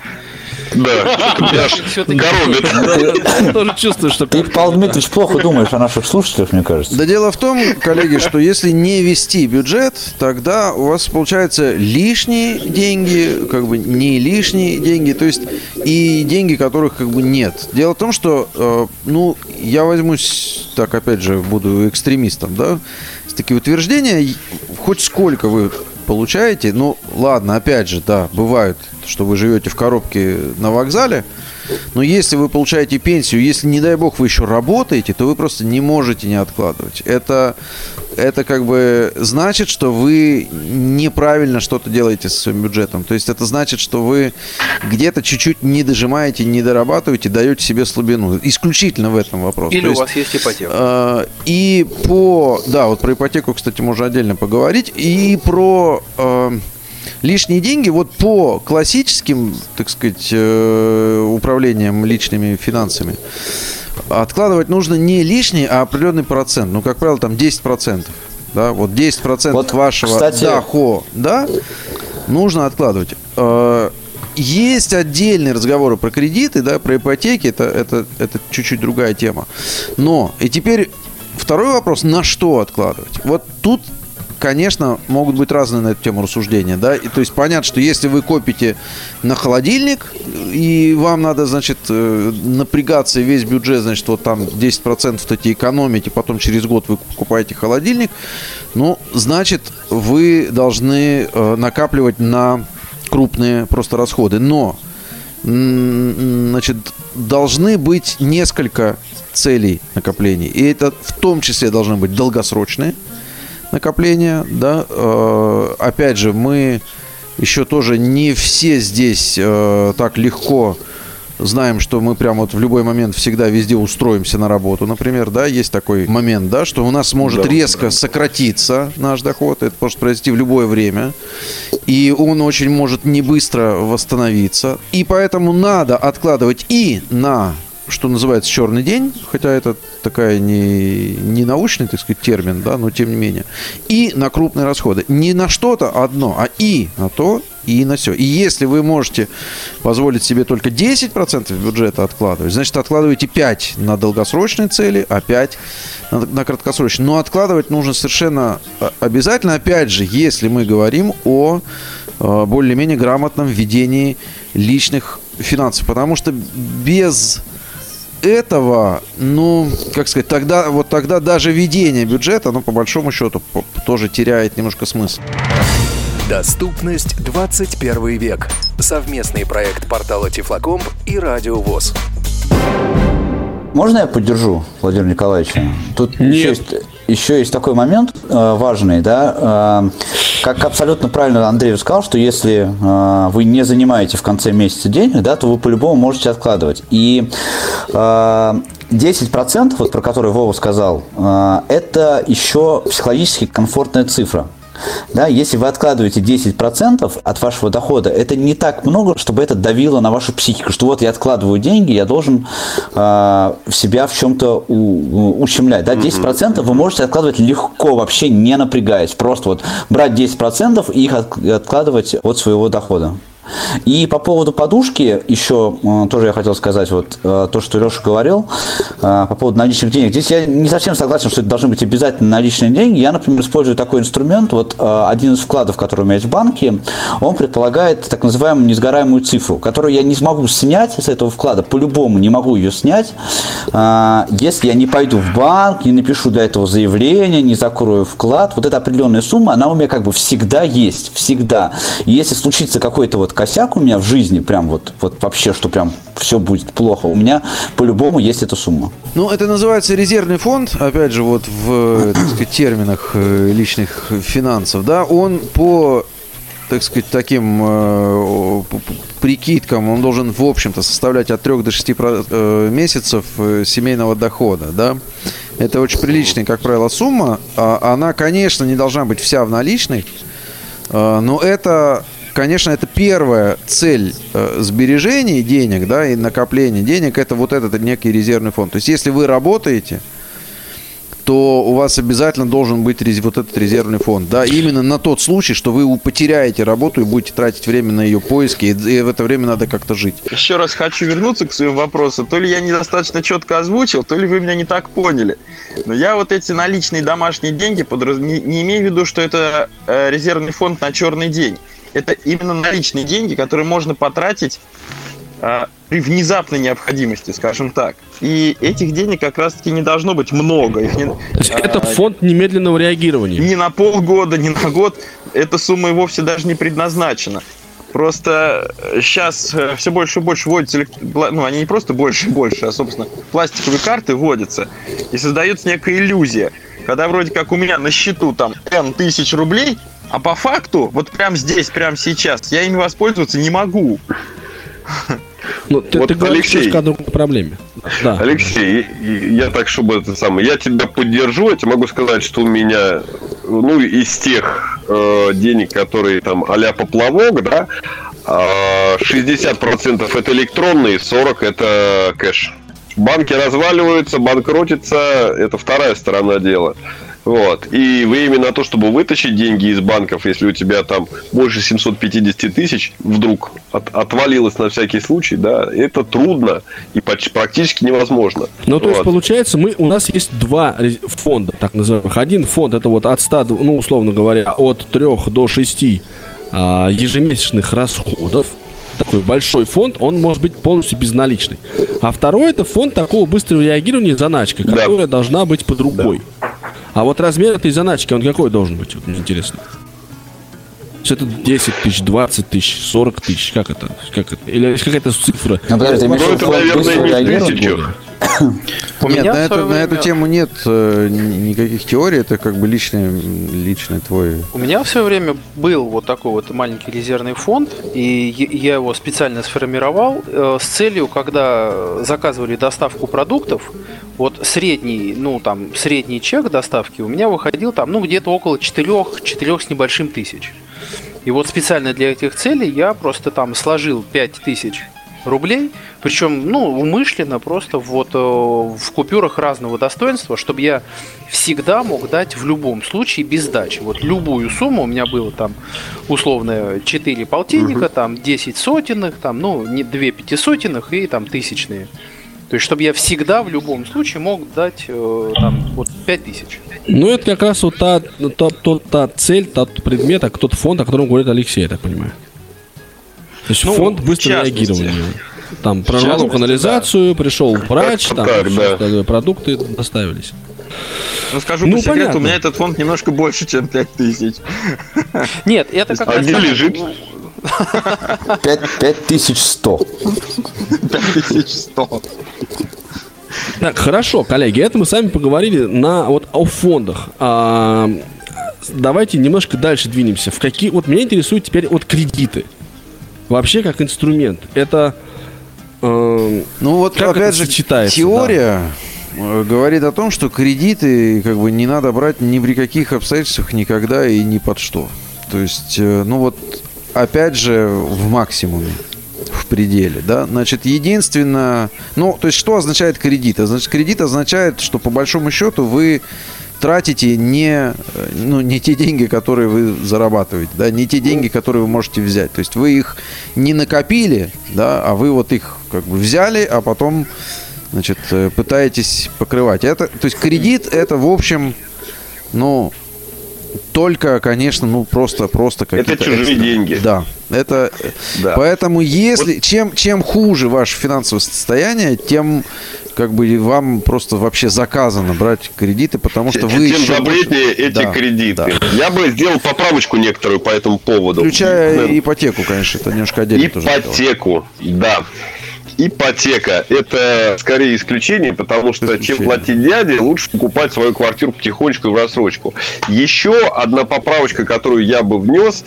Да, коробит. Тоже чувствую, что Ты, Павел Дмитриевич, плохо думаешь о наших слушателях, мне кажется. Да дело в том, коллеги, что если не вести бюджет, тогда у вас получается лишние деньги, как бы не лишние деньги, то есть и деньги, которых как бы нет. Дело в том, что, э, ну, я возьмусь, так опять же, буду экстремистом, да, с такие утверждения, хоть сколько вы получаете, ну, ладно, опять же, да, бывает, что вы живете в коробке на вокзале, но если вы получаете пенсию, если, не дай бог, вы еще работаете, то вы просто не можете не откладывать. Это это как бы значит, что вы неправильно что-то делаете со своим бюджетом. То есть это значит, что вы где-то чуть-чуть не дожимаете, не дорабатываете, даете себе слабину. Исключительно в этом вопрос. Или То у есть, вас есть ипотека. э, и по, да, вот про ипотеку, кстати, можно отдельно поговорить. И про э, лишние деньги, вот по классическим, так сказать, э, управлениям личными финансами, откладывать нужно не лишний, а определенный процент. Ну, как правило, там 10%. Да, вот 10% Вот, вашего кстати- дохода нужно откладывать. Э, Есть отдельные разговоры про кредиты, да, про ипотеки, это, это, это чуть-чуть другая тема. Но, и теперь второй вопрос, на что откладывать? Вот тут конечно, могут быть разные на эту тему рассуждения, да, и то есть понятно, что если вы копите на холодильник, и вам надо, значит, э, напрягаться и весь бюджет, значит, вот там 10% таки экономить, и потом через год вы покупаете холодильник, ну, значит, вы должны э, накапливать на крупные просто расходы, но значит, должны быть несколько целей накоплений. И это в том числе должны быть долгосрочные накопления. Да? Э, Опять же, мы еще тоже не все здесь э, так легко знаем, что мы прям вот в любой момент всегда везде устроимся на работу, например, да, есть такой момент, да, что у нас может Да, резко сократиться наш доход, это может произойти в любое время, и он очень может не быстро восстановиться, и поэтому надо откладывать и на что называется черный день, хотя это такая не, не научный, так сказать, термин, да, но тем не менее. И на крупные расходы. Не на что-то одно, а и на то, и на все. И если вы можете позволить себе только 10% бюджета откладывать, значит, откладывайте 5 на долгосрочные цели, а 5 на, на краткосрочные. Но откладывать нужно совершенно а, обязательно, опять же, если мы говорим о э, более-менее грамотном ведении личных финансов. Потому что без этого, ну, как сказать, тогда, вот тогда даже ведение бюджета, ну, по большому счету, тоже теряет немножко смысл. Доступность 21 век. Совместный проект портала Тифлокомп и Радио ВОЗ. Можно я поддержу Владимира Николаевича? Тут Нет. еще есть, еще есть такой момент э, важный, да, э, как абсолютно правильно Андрей сказал, что если э, вы не занимаете в конце месяца денег, да, то вы по-любому можете откладывать. И э, 10%, вот про которые Вова сказал, э, это еще психологически комфортная цифра. Да, если вы откладываете 10% от вашего дохода, это не так много, чтобы это давило на вашу психику, что вот я откладываю деньги, я должен э, себя в чем-то у- у- ущемлять. Да? 10% вы можете откладывать легко, вообще не напрягаясь. Просто вот брать 10% и их от- откладывать от своего дохода. И по поводу подушки еще э, тоже я хотел сказать вот э, то, что Леша говорил э, по поводу наличных денег. Здесь я не совсем согласен, что это должны быть обязательно наличные деньги. Я, например, использую такой инструмент. Вот один из вкладов, который у меня есть в банке, он предполагает так называемую несгораемую цифру, которую я не смогу снять с этого вклада. По-любому не могу ее снять, если я не пойду в банк, не напишу для этого заявление, не закрою вклад. Вот эта определенная сумма, она у меня как бы всегда есть, всегда. И если случится какой-то вот косяк у меня в жизни, прям вот, вот вообще, что прям все будет плохо, у меня по-любому есть эта сумма. Ну, это называется резервный фонд, опять же, вот в сказать, терминах э, личных финансов, да, он по так сказать, таким э, прикидкам, он должен, в общем-то, составлять от 3 до 6 про- э, месяцев э, семейного дохода, да. Это очень приличная, как правило, сумма. А Она, конечно, не должна быть вся в наличных, э, но это, конечно, это первая цель э, сбережений денег, да, и накопления денег, это вот этот некий резервный фонд. То есть, если вы работаете, то у вас обязательно должен быть вот этот резервный фонд, да, именно на тот случай, что вы потеряете работу и будете тратить время на ее поиски, и, и в это время надо как-то жить. Еще раз хочу вернуться к своему вопросу. То ли я недостаточно четко озвучил, то ли вы меня не так поняли. Но я вот эти наличные домашние деньги подраз... не, не имею в виду, что это э, резервный фонд на черный день. Это именно наличные деньги, которые можно потратить э, при внезапной необходимости, скажем так. И этих денег как раз-таки не должно быть много. Их не- То есть это э, фонд немедленного реагирования. ни на полгода, ни на год эта сумма и вовсе даже не предназначена. Просто сейчас все больше и больше вводятся, ну, они не просто больше и больше, а, собственно, пластиковые карты вводятся, и создается некая иллюзия. когда вроде как у меня на счету там N тысяч рублей, а по факту, вот прям здесь, прям сейчас, я ими воспользоваться не могу. Ну, ты, Вот, ты говоришь Алексей. о другой проблеме. Да. Алексей, я так, чтобы это самое, я тебя поддержу, я тебе могу сказать, что у меня, ну, из тех э, денег, которые там а-ля поплавок, да, а, 60% это электронные, 40% это кэш. Банки разваливаются, банкротятся, это вторая сторона дела. Вот. И время на то, чтобы вытащить деньги из банков, если у тебя там больше 750 тысяч вдруг от- отвалилось на всякий случай, да, это трудно и почти практически невозможно. Ну, то есть, Вот. получается, мы, у нас есть два фонда, так называемых. Один фонд, это вот от 100, до- ну, условно говоря, от 3 до 6 а, ежемесячных расходов. Такой большой фонд, он может быть полностью безналичный. А второй, это фонд такого быстрого реагирования заначка, Да. которая должна быть под рукой. А вот размер этой заначки, он какой должен быть, вот мне интересно? Есть это 10 тысяч, 20 тысяч, 40 тысяч, как это? Как это? Или какая-то цифра? Ну, подожди, ты имеешь в Ну, виду фонд наверное, не в? У нет, меня на, в эту, свое на эту время- тему нет э, ни- никаких теорий, это как бы личный, личный твой... У меня в свое время был вот такой вот маленький резервный фонд, и я его специально сформировал э, с целью, когда заказывали доставку продуктов, вот средний, ну там средний чек доставки у меня выходил там, ну где-то около 4, 4 с небольшим тысяч. И вот специально для этих целей я просто там сложил 5 тысяч рублей, причем, ну, умышленно просто вот э, в купюрах разного достоинства, чтобы я всегда мог дать в любом случае без сдачи. Вот любую сумму у меня было там условно 4 полтинника, там 10 сотенных, там, ну, не 2 пятисотенных и там тысячные. То есть, чтобы я всегда в любом случае мог дать э, там вот 5 тысяч. Ну, это как раз вот та, та, та, та цель, тот предмет, а тот фонд, о котором говорит Алексей, я так понимаю. То есть Ну, фонд частности. реагирования. Там прорвало канализацию, пришел врач, там так, всё да. продукты доставились. Ну, скажу Ну, по секрету, понятно. у меня этот фонд немножко больше, чем 5000. Нет, это как А раз... где лежит? 5 5100. 5100. Так, хорошо, коллеги, это мы с вами поговорили на вот о фондах. А, давайте немножко дальше двинемся. В какие вот меня интересуют теперь вот кредиты. Вообще как инструмент. Это эм, Ну вот Как опять же сочетается, теория э, говорит о том, что кредиты как бы не надо брать ни при каких обстоятельствах никогда и ни под что. То есть, э, ну вот опять же в максимуме, в пределе, да. Значит, единственное, ну то есть что означает кредит? Значит, кредит означает, что по большому счету вы тратите не, э, ну, не те деньги, которые вы зарабатываете, да, не те деньги, которые вы можете взять. То есть вы их не накопили, да, а вы вот их как бы взяли, а потом, значит, э, пытаетесь покрывать. Это, то есть кредит это, в общем, ну, только, конечно, ну просто, просто какие-то чужие экстра. деньги. Да, это. Да. Поэтому если чем чем хуже ваше финансовое состояние, тем как бы вам просто вообще заказано брать кредиты, потому что вы Тем еще запретнее эти Да, кредиты. да. Я бы сделал поправочку некоторую по этому поводу. включая Да. ипотеку, конечно, это немножко отдельно. Ипотеку, да. Ипотека – это скорее исключение, потому что чем Исключение. платить дяде, лучше покупать свою квартиру потихонечку и в рассрочку. Еще одна поправочка, которую я бы внес,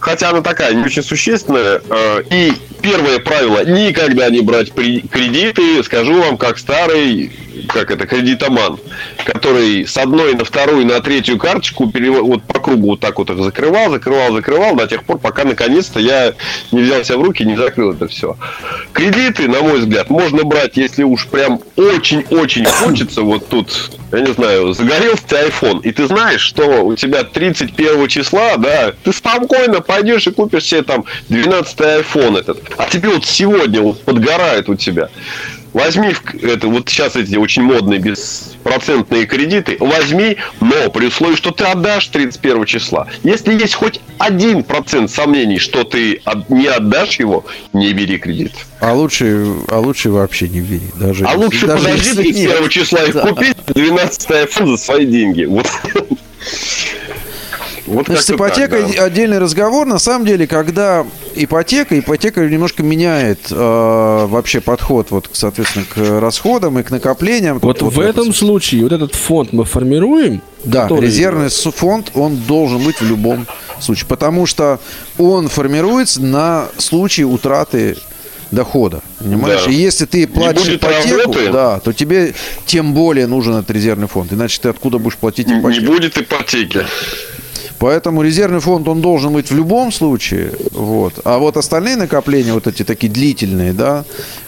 хотя она такая не очень существенная. э, И первое правило – никогда не брать кредиты. Скажу вам, как старый, как это, кредитоман, который с одной на вторую, на третью карточку перево- вот по кругу вот так вот их закрывал, закрывал, закрывал до тех пор, пока наконец-то я не взял себя в руки не закрыл это все. Кредиты, на мой взгляд, можно брать, если уж прям очень-очень хочется, вот тут, я не знаю, загорелся iPhone, и ты знаешь, что у тебя 31 числа, да, ты спокойно пойдешь и купишь себе там 12 iPhone этот. А тебе вот сегодня вот подгорает у тебя. Возьми это вот сейчас эти очень модные беспроцентные кредиты, возьми, но при условии, что ты отдашь 31 числа. Если есть хоть один процент сомнений, что ты не отдашь его, не бери кредит. А лучше, а лучше вообще не бери. Даже А лучше даже подожди если 31 нет. числа их Да. купить, 12 iPhone за свои деньги. Вот. Вот Значит, с как-то так, ипотекой да. отдельный разговор. На самом деле, когда ипотека, ипотека немножко меняет э, вообще подход, вот, соответственно, к расходам и к накоплениям. Вот в этом случае вот этот фонд мы формируем. Да, который- резервный фонд, он должен быть в любом случае, потому что он формируется на случай утраты дохода, понимаешь? Да. И если ты платишь ипотеку, работы. да, то тебе тем более нужен этот резервный фонд, иначе ты откуда будешь платить Не ипотеку? будет ипотеки. Поэтому резервный фонд, он должен быть в любом случае. Вот. А вот остальные накопления, вот эти такие длительные, да,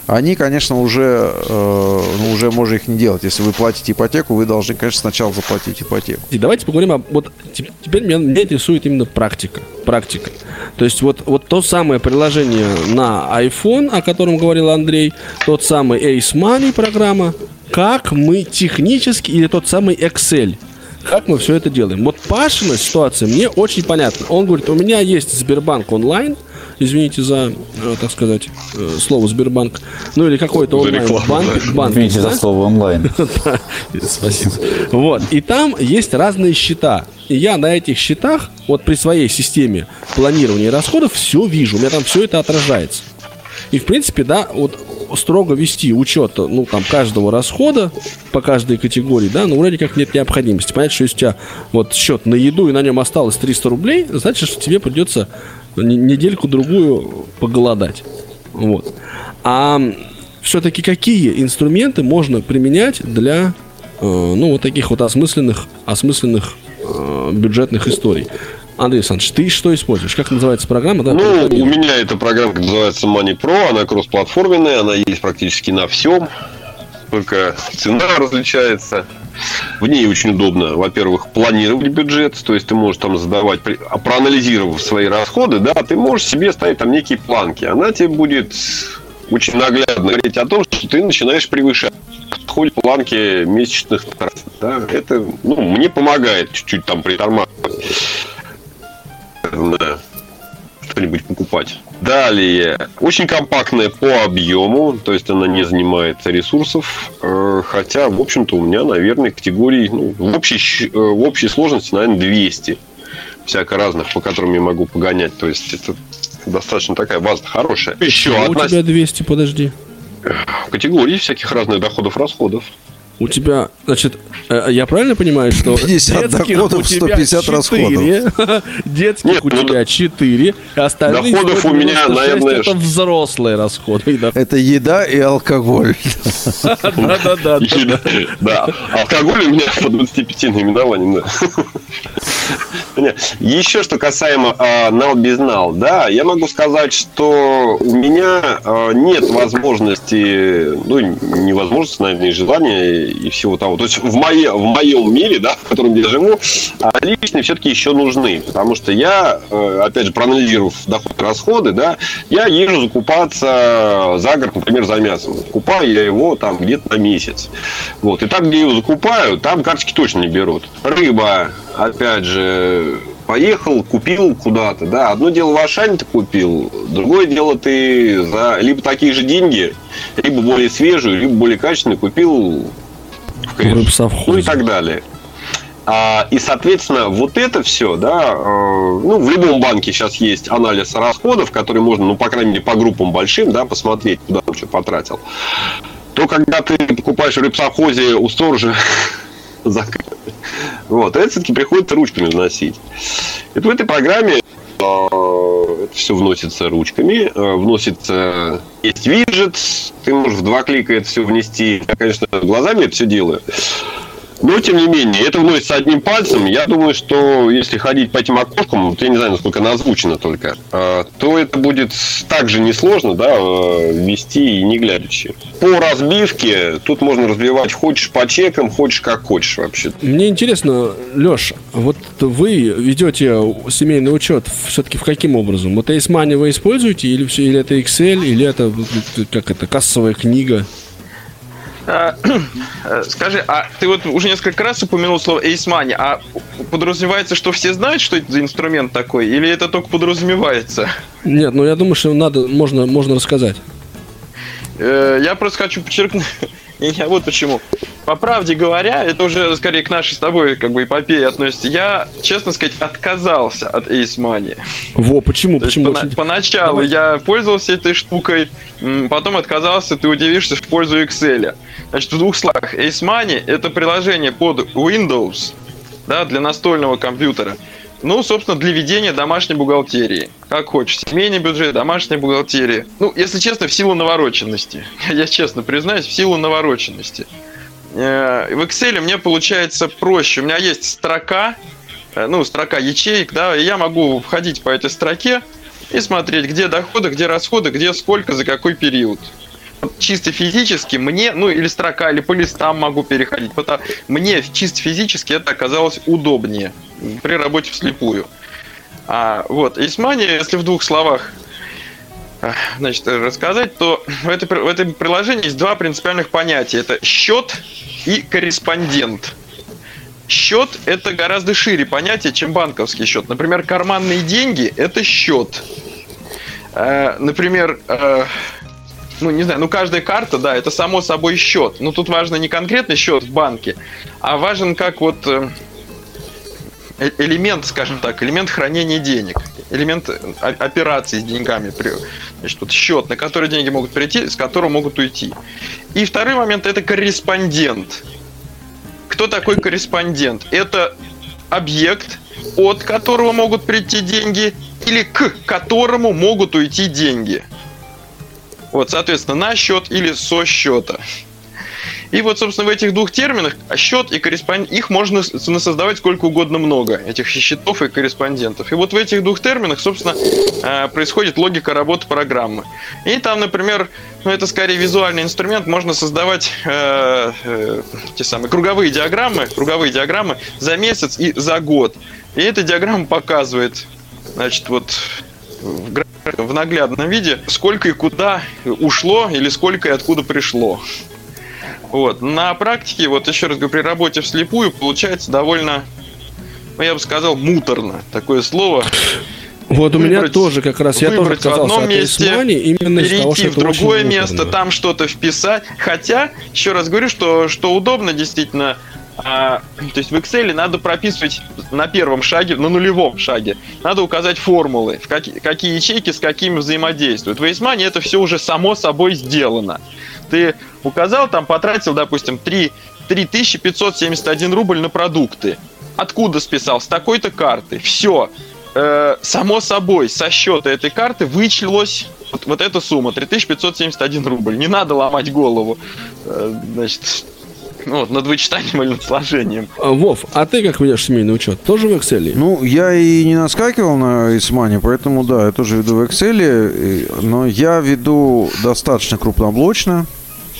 они, конечно, уже, э, ну, уже можно их не делать. Если вы платите ипотеку, вы должны, конечно, сначала заплатить ипотеку. И давайте поговорим об... Вот те- теперь меня, меня интересует именно практика. Практика. То есть вот, вот то самое приложение на iPhone, о котором говорил Андрей, тот самый Ace Money программа, как мы технически, или тот самый Excel, как мы все это делаем. Вот Пашина ситуация мне очень понятна. Он говорит, у меня есть Сбербанк онлайн, извините за, э, так сказать, э, слово Сбербанк, ну или какой-то За онлайн рекламу, банк, да. банк, Извините за да? слово онлайн. [LAUGHS] Спасибо. Вот. И там есть разные счета. И я на этих счетах, вот при своей системе планирования расходов, все вижу. У меня там все это отражается. И, в принципе, да, вот строго вести учет, ну, там, каждого расхода по каждой категории, да, ну, вроде как нет необходимости. Понятно, что если у тебя вот счет на еду и на нем осталось 300 рублей, значит, что тебе придется не- недельку-другую поголодать. Вот. А все-таки какие инструменты можно применять для, э, ну, вот таких вот осмысленных, осмысленных э, бюджетных историй? Андрей Александрович, ты что используешь? Как называется программа? Да, Ну, у меня эта программа называется Money Pro, она кроссплатформенная, она есть практически на всем, только цена различается. В ней очень удобно, во-первых, планировать бюджет, то есть ты можешь там задавать, а проанализировав свои расходы, да, ты можешь себе ставить там некие планки. Она тебе будет очень наглядно говорить о том, что ты начинаешь превышать подходит планки месячных. Да, это ну, мне помогает чуть-чуть там притормаживать. Да, что-нибудь покупать. Далее, очень компактная по объему, то есть она не занимает ресурсов, э, хотя, в общем-то, у меня, наверное, категорий ну, в, общей, э, в общей сложности, наверное, 200 всяко разных, по которым я могу погонять. То есть это достаточно такая база хорошая. Еще А у одна тебя 200, подожди. категории всяких разных доходов-расходов. У тебя, значит, э, я правильно понимаю, что 50 детских доходов, у тебя 150 четыре, [LAUGHS] детских Нет, у ну, тебя 4, остальные доходов у меня, 196 наверное, это взрослые расходы. Это еда и алкоголь. да, да, да. И да, да. Алкоголь у меня по 25 наименованиям, да. Еще что касаемо э, нал без нал, да, я могу сказать, что у меня э, нет возможности, ну, невозможности, наверное, и желания и всего того. То есть в, мое, в моем мире, да, в котором я живу, а личные все-таки еще нужны, потому что я, опять же, проанализировав доходы и расходы, да, я езжу закупаться за город, например, за мясом. Закупаю я его там где-то на месяц. Вот. И там, где его закупаю, там карточки точно не берут. Рыба, опять же, поехал, купил куда-то, да. Одно дело в Ашане ты купил, другое дело ты за либо такие же деньги, либо более свежую, либо более качественную купил в рыбсовхозе. Ну и так далее. А, и, соответственно, вот это все, да, э, ну, в любом банке сейчас есть анализ расходов, который можно, ну, по крайней мере, по группам большим, да, посмотреть, куда он что потратил. То, когда ты покупаешь в рыбсовхозе у сторожа [LAUGHS] [LAUGHS] закрыт. Вот, это все-таки приходится ручками вносить. Это в этой программе э, это все вносится ручками, э, вносится есть виджет, ты можешь в два клика это все внести. Я, конечно, глазами это все делаю. Но, тем не менее, это вносится одним пальцем. Я думаю, что если ходить по этим окошкам, вот я не знаю, насколько она озвучена только, э, то это будет также несложно, да, э, ввести и не глядячи. По разбивке тут можно разбивать хочешь по чекам, хочешь как хочешь вообще. Мне интересно, Леша, вот вы ведете семейный учет все-таки в каким образом? Вот Ace Money вы используете, или, все, или это Excel, или это как это, кассовая книга? А, э, Скажи, а ты вот уже несколько раз упомянул слово Ace Money, а подразумевается, что все знают, что это за инструмент такой, или это только подразумевается? Нет, ну я думаю, что надо, можно, можно рассказать. Э, Я просто хочу подчеркнуть, [LAUGHS] я вот почему. По правде говоря, это уже скорее к нашей с тобой как бы эпопее относится. Я, честно сказать, отказался от Ace Money. Во, почему? То есть почему? пона- поначалу я пользовался этой штукой, потом отказался, ты удивишься, в пользу Excel. Значит, в двух словах. Ace Money – это приложение под Windows, да, для настольного компьютера. Ну, собственно, для ведения домашней бухгалтерии. Как хочешь. Семейный бюджет, домашняя бухгалтерия. Ну, если честно, в силу навороченности. [LAUGHS] Я честно признаюсь, в силу навороченности. Э, В Excel мне получается проще. У меня есть строка, э, ну, строка ячеек, да, и я могу входить по этой строке и смотреть, где доходы, где расходы, где сколько, за какой период. Чисто физически мне, ну или строка, или по листам могу переходить. Потому, мне чисто физически это оказалось удобнее при работе вслепую. А, вот, Исмани, если в двух словах а, значит, рассказать, то в, этой, в этом приложении есть два принципиальных понятия. Это счет и корреспондент. Счет – это гораздо шире понятие, чем банковский счет. Например, карманные деньги – это счет. Э, Например, ну, не знаю, ну, каждая карта, да, это само собой счет. Но тут важно не конкретный счет в банке, а важен как вот э, э- элемент, скажем так, элемент хранения денег, элемент э, о- операций с деньгами. Значит, вот счет, на который деньги могут прийти, с которого могут уйти. И второй момент – это корреспондент. Кто такой корреспондент? Это объект, от которого могут прийти деньги, или к которому могут уйти деньги. Вот, соответственно, на счет или со счета. И вот, собственно, в этих двух терминах счет и корреспондент, их можно создавать сколько угодно много, этих счетов и корреспондентов. И вот в этих двух терминах, собственно, э, происходит логика работы программы. И там, например, ну это скорее визуальный инструмент, можно создавать э, э, те самые круговые диаграммы, круговые диаграммы за месяц и за год. И эта диаграмма показывает, значит, вот в, гра- в наглядном виде, сколько и куда ушло или сколько и откуда пришло. Вот. На практике, вот еще раз говорю, при работе вслепую получается довольно, ну, я бы сказал, муторно. Такое слово. Вот у меня тоже как раз, я тоже выбрать в отказался одном от месте, именно из-за того, перейти в другое муторно. место, там что-то вписать. Хотя, еще раз говорю, что, что удобно действительно, а, то есть в Excel надо прописывать на первом шаге, на нулевом шаге, надо указать формулы, в какие, какие ячейки с какими взаимодействуют. В Эйсмане это все уже само собой сделано. Ты указал, там потратил, допустим, 3, 3571 рубль на продукты. Откуда списал? С такой-то карты. Все. само собой, со счета этой карты вычислилась вот, вот эта сумма, 3571 рубль. Не надо ломать голову. Э, значит, ну, вот, над вычитанием или над сложением. А, Вов, а ты как ведешь семейный учет? Тоже в Excel? Ну, я и не наскакивал на Исмане, поэтому да, я тоже веду в Excel, но я веду достаточно крупноблочно,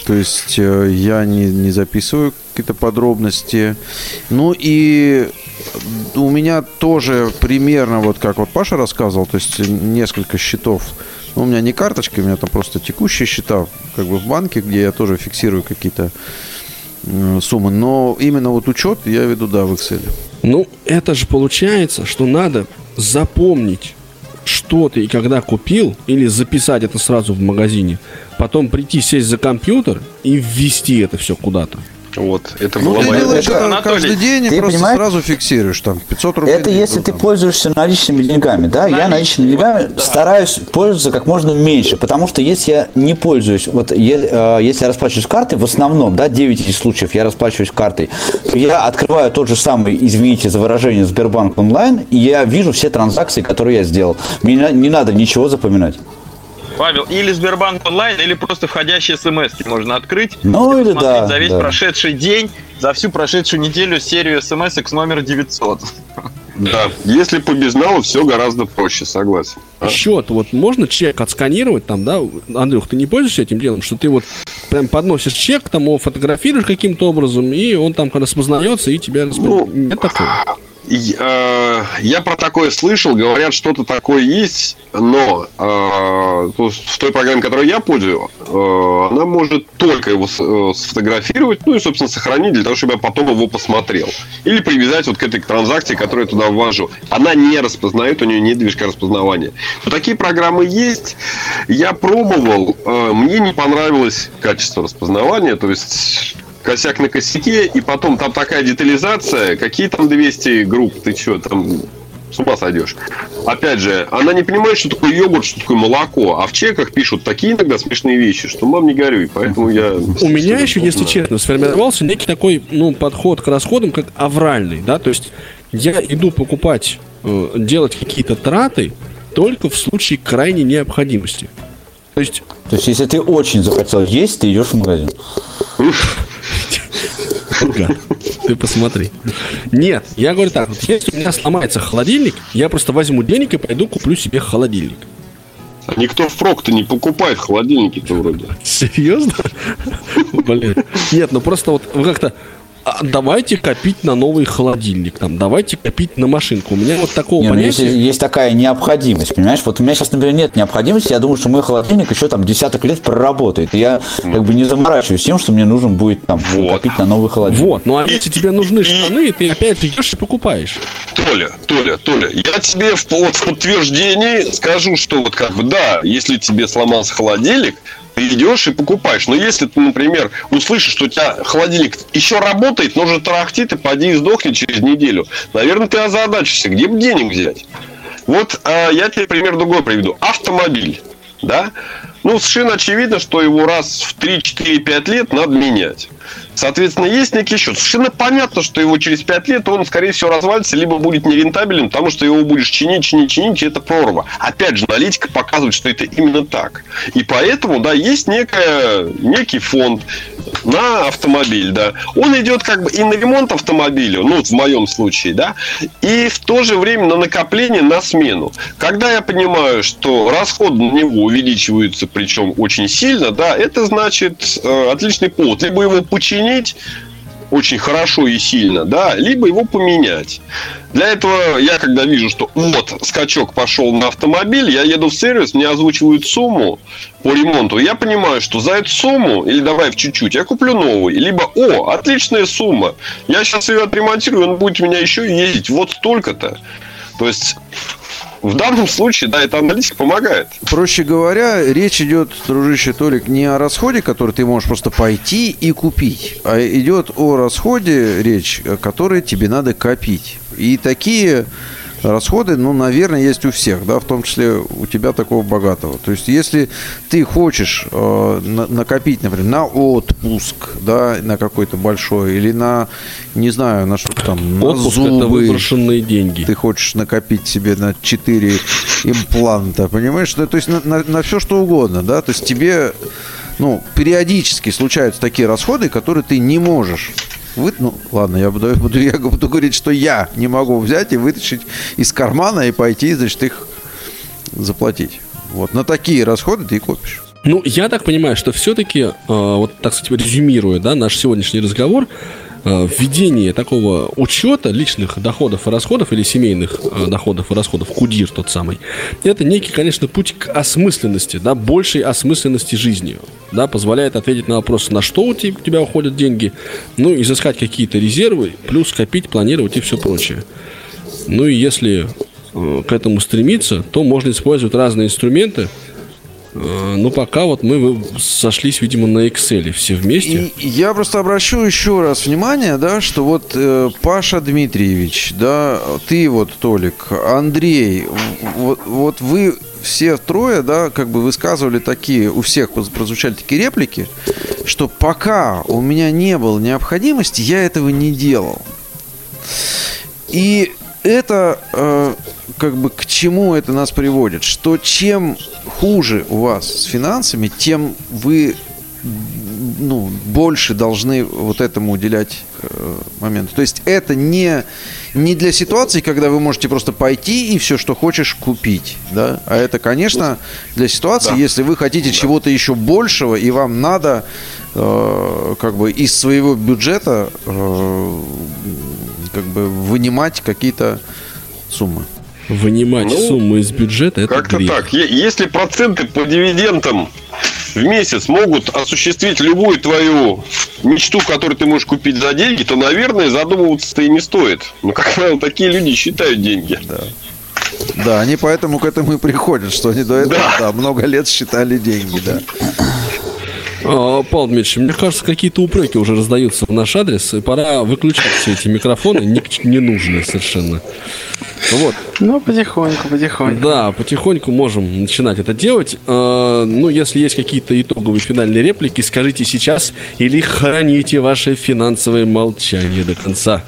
то есть э, я не, не записываю какие-то подробности. Ну и у меня тоже примерно, вот как вот Паша рассказывал, то есть несколько счетов. Ну, у меня не карточки, у меня там просто текущие счета, как бы в банке, где я тоже фиксирую какие-то суммы. Но именно вот учет я веду, да, в Excel. Ну, это же получается, что надо запомнить, что ты и когда купил, или записать это сразу в магазине, потом прийти, сесть за компьютер и ввести это все куда-то. Вот, это Ну, была ты моя делаешь это, это Анатолий, каждый день и ты просто понимаешь? сразу фиксируешь там 500 рублей. Это если ты там. пользуешься наличными деньгами, да? Я наличными деньгами стараюсь пользоваться как можно меньше, потому что если я не пользуюсь, вот э, если я расплачиваюсь картой, в основном, да, 9 из случаев я расплачиваюсь картой, то я открываю тот же самый, извините за выражение, Сбербанк онлайн, и я вижу все транзакции, которые я сделал. Мне не- не надо ничего запоминать. Павел, или Сбербанк онлайн, или просто входящие смс можно открыть. Ну, и или да, За весь да. прошедший день, за всю прошедшую неделю серию смс с номер 900. Да, если по безналу, все гораздо проще, согласен. А? Счет, вот можно чек отсканировать там, да? Андрюх, ты не пользуешься этим делом, что ты вот прям подносишь чек, там его фотографируешь каким-то образом, и он там распознается, и тебя распознает. Ну, Нет такого? Э, я про такое слышал, говорят, что-то такое есть, но э, в той программе, которой я пользую, э, она может только его сфотографировать, ну и, собственно, сохранить для того, чтобы я потом его посмотрел. Или привязать вот к этой транзакции, которую я туда ввожу. Она не распознает, у нее нет движка распознавания. Но такие программы есть. Я пробовал, мне не понравилось качество распознавания, то есть косяк на косяке, и потом там такая детализация, какие там 200 групп, ты что, там с ума сойдешь. Опять же, она не понимает, что такое йогурт, что такое молоко, а в чеках пишут такие иногда смешные вещи, что мам не горюй, поэтому я... У меня еще, если честно, сформировался некий такой ну, подход к расходам, как авральный, да, то есть я иду покупать, э, делать какие-то траты только в случае крайней необходимости. То есть... То есть, если ты очень захотел есть, ты идешь в магазин. Ты посмотри. Нет, я говорю так, вот если у меня сломается холодильник, я просто возьму денег и пойду куплю себе холодильник. А никто впрок-то не покупает холодильники-то вроде. Серьезно? Блин. Нет, ну просто вот как-то а давайте копить на новый холодильник, там, давайте копить на машинку. У меня вот такого не, ну, понятия... Есть, есть такая необходимость, понимаешь? Вот у меня сейчас, например, нет необходимости, я думаю, что мой холодильник еще там десяток лет проработает. И я как бы не заморачиваюсь тем, что мне нужно будет там вот. копить на новый холодильник. Вот, ну а если тебе нужны штаны, ты опять идешь и покупаешь. Толя, Толя, Толя, я тебе в, вот, в подтверждении скажу, что вот как бы да, если тебе сломался холодильник, идешь и покупаешь. Но если ты, например, услышишь, что у тебя холодильник еще работает, но уже тарахтит, и поди и сдохнет через неделю, наверное, ты озадачишься, где бы денег взять. Вот а, я тебе пример другой приведу. Автомобиль, да? Ну, совершенно очевидно, что его раз в 3, 4, 5 лет надо менять. Соответственно, есть некий счет. Совершенно понятно, что его через 5 лет он, скорее всего, развалится, либо будет нерентабелен, потому что его будешь чинить, чинить, чинить, и это прорва. Опять же, аналитика показывает, что это именно так. И поэтому, да, есть некая, некий фонд на автомобиль, да. Он идет как бы и на ремонт автомобиля, ну, в моем случае, да, и в то же время на накопление, на смену. Когда я понимаю, что расходы на него увеличиваются, причем очень сильно, да, это значит э, отличный повод. Либо его починить очень хорошо и сильно, да, либо его поменять. Для этого я, когда вижу, что вот скачок пошел на автомобиль, я еду в сервис, мне озвучивают сумму по ремонту, я понимаю, что за эту сумму, или давай в чуть-чуть, я куплю новый, либо, о, отличная сумма, я сейчас ее отремонтирую, он будет у меня еще ездить вот столько-то. То есть в данном случае, да, эта аналитика помогает. Проще говоря, речь идет, дружище Толик, не о расходе, который ты можешь просто пойти и купить, а идет о расходе речь, который тебе надо копить. И такие расходы, ну, наверное, есть у всех, да, в том числе у тебя такого богатого. То есть, если ты хочешь э, на, накопить, например, на отпуск, да, на какой-то большой, или на, не знаю, на что там, на отпуск зубы. это выброшенные деньги. Ты хочешь накопить себе на 4 импланта, понимаешь? Да, то есть, на, на, на все что угодно, да, то есть, тебе, ну, периодически случаются такие расходы, которые ты не можешь вы, ну, ладно, я буду, [LAUGHS] буду, я буду говорить, что я не могу взять и вытащить из кармана и пойти, значит, их заплатить. Вот на такие расходы ты и копишь. Ну, я так понимаю, что все-таки, э, вот так сказать, резюмируя, да, наш сегодняшний разговор, введение такого учета личных доходов и расходов или семейных э, доходов и расходов, кудир тот самый, это некий, конечно, путь к осмысленности, да, большей осмысленности жизни, да, позволяет ответить на вопрос, на что у тебя, у тебя уходят деньги, ну, изыскать какие-то резервы, плюс копить, планировать и все прочее. Ну и если э, к этому стремиться, то можно использовать разные инструменты, Э, Ну, пока вот мы сошлись, видимо, на Excel все вместе. И я просто обращу еще раз внимание, да, что вот э, Паша Дмитриевич, да, ты вот, Толик, Андрей, вот, вот вы все трое, да, как бы высказывали такие, у всех прозвучали такие реплики, что пока у меня не было необходимости, я этого не делал. И это э, как бы к чему это нас приводит? Что чем хуже у вас с финансами, тем вы ну, больше должны вот этому уделять э, моменту. То есть это не, не для ситуации, когда вы можете просто пойти и все, что хочешь, купить. Да? А это, конечно, для ситуации, да. если вы хотите да. чего-то еще большего, и вам надо э, как бы из своего бюджета э, как бы вынимать какие-то суммы. Вынимать Ну, сумму из бюджета это Как-то грех. так. Если проценты по дивидендам в месяц могут осуществить любую твою мечту, которую ты можешь купить за деньги, то, наверное, задумываться-то и не стоит. Ну, как правило, такие люди считают деньги. Да, они поэтому к этому и приходят, что они до этого Да. да, много лет считали деньги, да. А, Павел Дмитриевич, мне кажется, какие-то упреки уже раздаются в наш адрес, и пора выключать все эти микрофоны, ни- ненужные совершенно. Вот. Ну, потихоньку, потихоньку. Да, потихоньку можем начинать это делать. А, ну, если есть какие-то итоговые финальные реплики, скажите сейчас или храните ваше финансовое молчание до конца.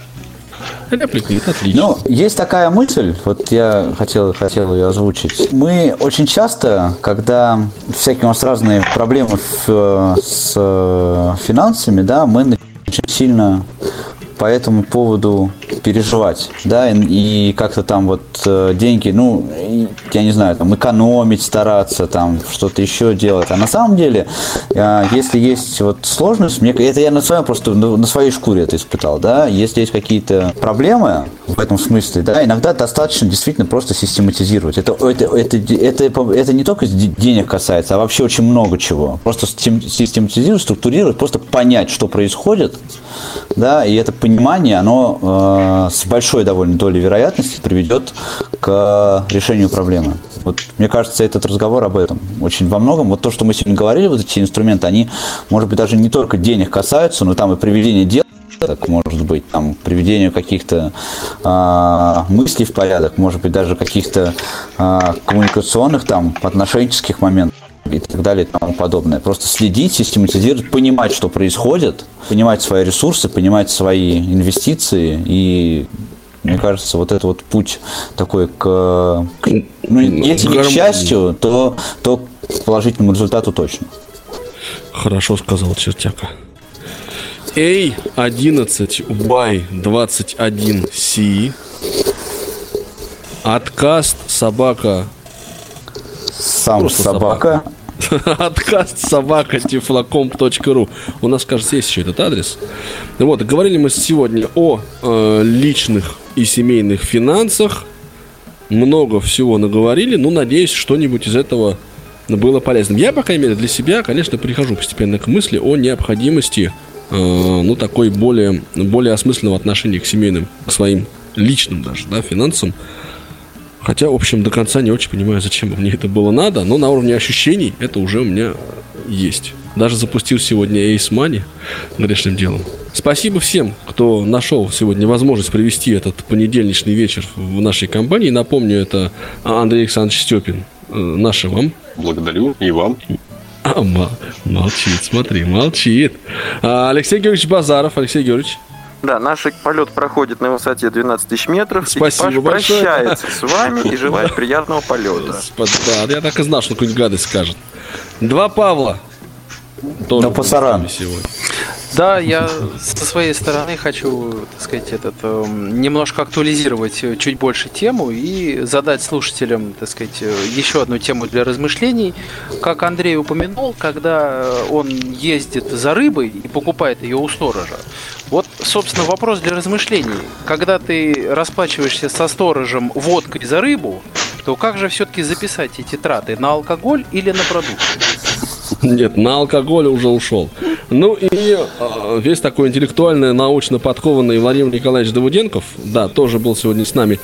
Реплика, это отлично. Ну, есть такая мысль, вот я хотел, хотел ее озвучить. Мы очень часто, когда всякие у нас разные проблемы в- с э, финансами, да, мы очень сильно по этому поводу переживать, да, и, и как-то там вот э, деньги, ну, я не знаю, там экономить, стараться, там что-то еще делать. А на самом деле, э, если есть вот сложность, мне это я на своем просто на, на своей шкуре это испытал, да, если есть какие-то проблемы в этом смысле, да, иногда достаточно действительно просто систематизировать. Это это это это, это не только де- денег касается, а вообще очень много чего. Просто систем- систематизировать, структурировать, просто понять, что происходит, да, и это понимание, оно э, с большой довольно долей вероятности приведет к решению проблемы. Вот, мне кажется, этот разговор об этом очень во многом. Вот то, что мы сегодня говорили, вот эти инструменты, они, может быть, даже не только денег касаются, но там и приведение дел так может быть, там, приведение каких-то а, мыслей в порядок, может быть, даже каких-то а, коммуникационных, там, отношенческих моментов и так далее и тому подобное. Просто следить, систематизировать, понимать, что происходит, понимать свои ресурсы, понимать свои инвестиции и мне кажется, вот это вот путь такой к, к- ну, если не к счастью, то, то к положительному результату точно. Хорошо сказал чертяка. A11Y21C Откаст собака Сам Просто собака. [LAUGHS] Откаст собака тифлокомп.ру У нас, кажется, есть еще этот адрес. Вот, говорили мы сегодня о э, личных и семейных финансах. Много всего наговорили. Ну, надеюсь, что-нибудь из этого было полезным. Я, по крайней мере, для себя, конечно, прихожу постепенно к мысли о необходимости э, ну, такой более, более осмысленного отношения к семейным, к своим личным даже, да, финансам. Хотя, в общем, до конца не очень понимаю, зачем мне это было надо, но на уровне ощущений это уже у меня есть. Даже запустил сегодня Ace Money грешным делом. Спасибо всем, кто нашел сегодня возможность провести этот понедельничный вечер в нашей компании. Напомню, это Андрей Александрович Степин. Э, Наше вам. Благодарю и вам. А, молчит, смотри, молчит. А, Алексей Георгиевич Базаров. Алексей Георгиевич. Да, наш полет проходит на высоте 12 тысяч метров. Спасибо Экипаж большое. прощается с вами и желает [LAUGHS] приятного полета. Да, я так и знал, что какую-нибудь гадость скажет. Два Павла. Тоже Да пасаран. сегодня. Да, я со своей стороны хочу, так сказать, этот, эм, немножко актуализировать э, чуть больше тему и задать слушателям, так сказать, э, еще одну тему для размышлений. Как Андрей упомянул, когда э, он ездит за рыбой и покупает ее у сторожа, вот, собственно, вопрос для размышлений. Когда ты расплачиваешься со сторожем водкой за рыбу, то как же все-таки записать эти траты? На алкоголь или на продукты? Нет, на алкоголь уже ушел. Ну и э, весь такой интеллектуально, научно подкованный Владимир Николаевич Давуденков, да, тоже был сегодня с нами.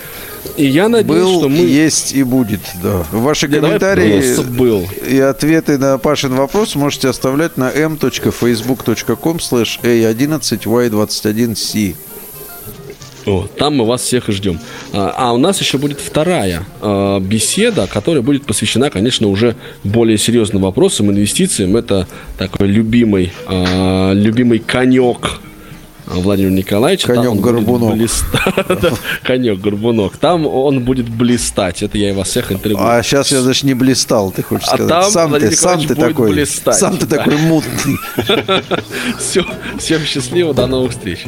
И я надеюсь, Был, что мы... есть и будет, да. Ваши Не, давай комментарии был. и ответы на Пашин вопрос можете оставлять на m.facebook.com slash a11y21c. О, там мы вас всех и ждем. А, а у нас еще будет вторая а, беседа, которая будет посвящена, конечно, уже более серьезным вопросам, инвестициям. Это такой любимый, а, любимый конек Владимира Николаевича. [LAUGHS] Там он будет Конек-горбунок. блиста- Да, Конек-горбунок. Там он будет блестать. Это я и вас всех интригую. А сейчас я даже не блистал, ты хочешь А сказать. там сам Владимир ты, сам Николаевич ты будет такой, блистать, сам ты да. такой мутный. [LAUGHS] Все, всем счастливо, до новых встреч.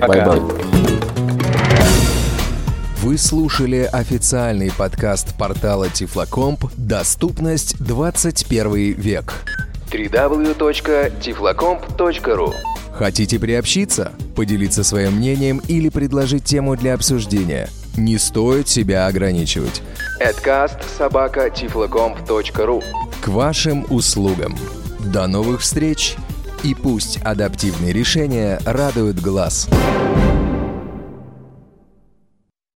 Bye-bye. Вы слушали официальный подкаст портала Тифлокомп «Доступность 21 век». www.tiflocomp.ru Хотите приобщиться, поделиться своим мнением или предложить тему для обсуждения? Не стоит себя ограничивать. Adcast К вашим услугам. До новых встреч! И пусть адаптивные решения радуют глаз.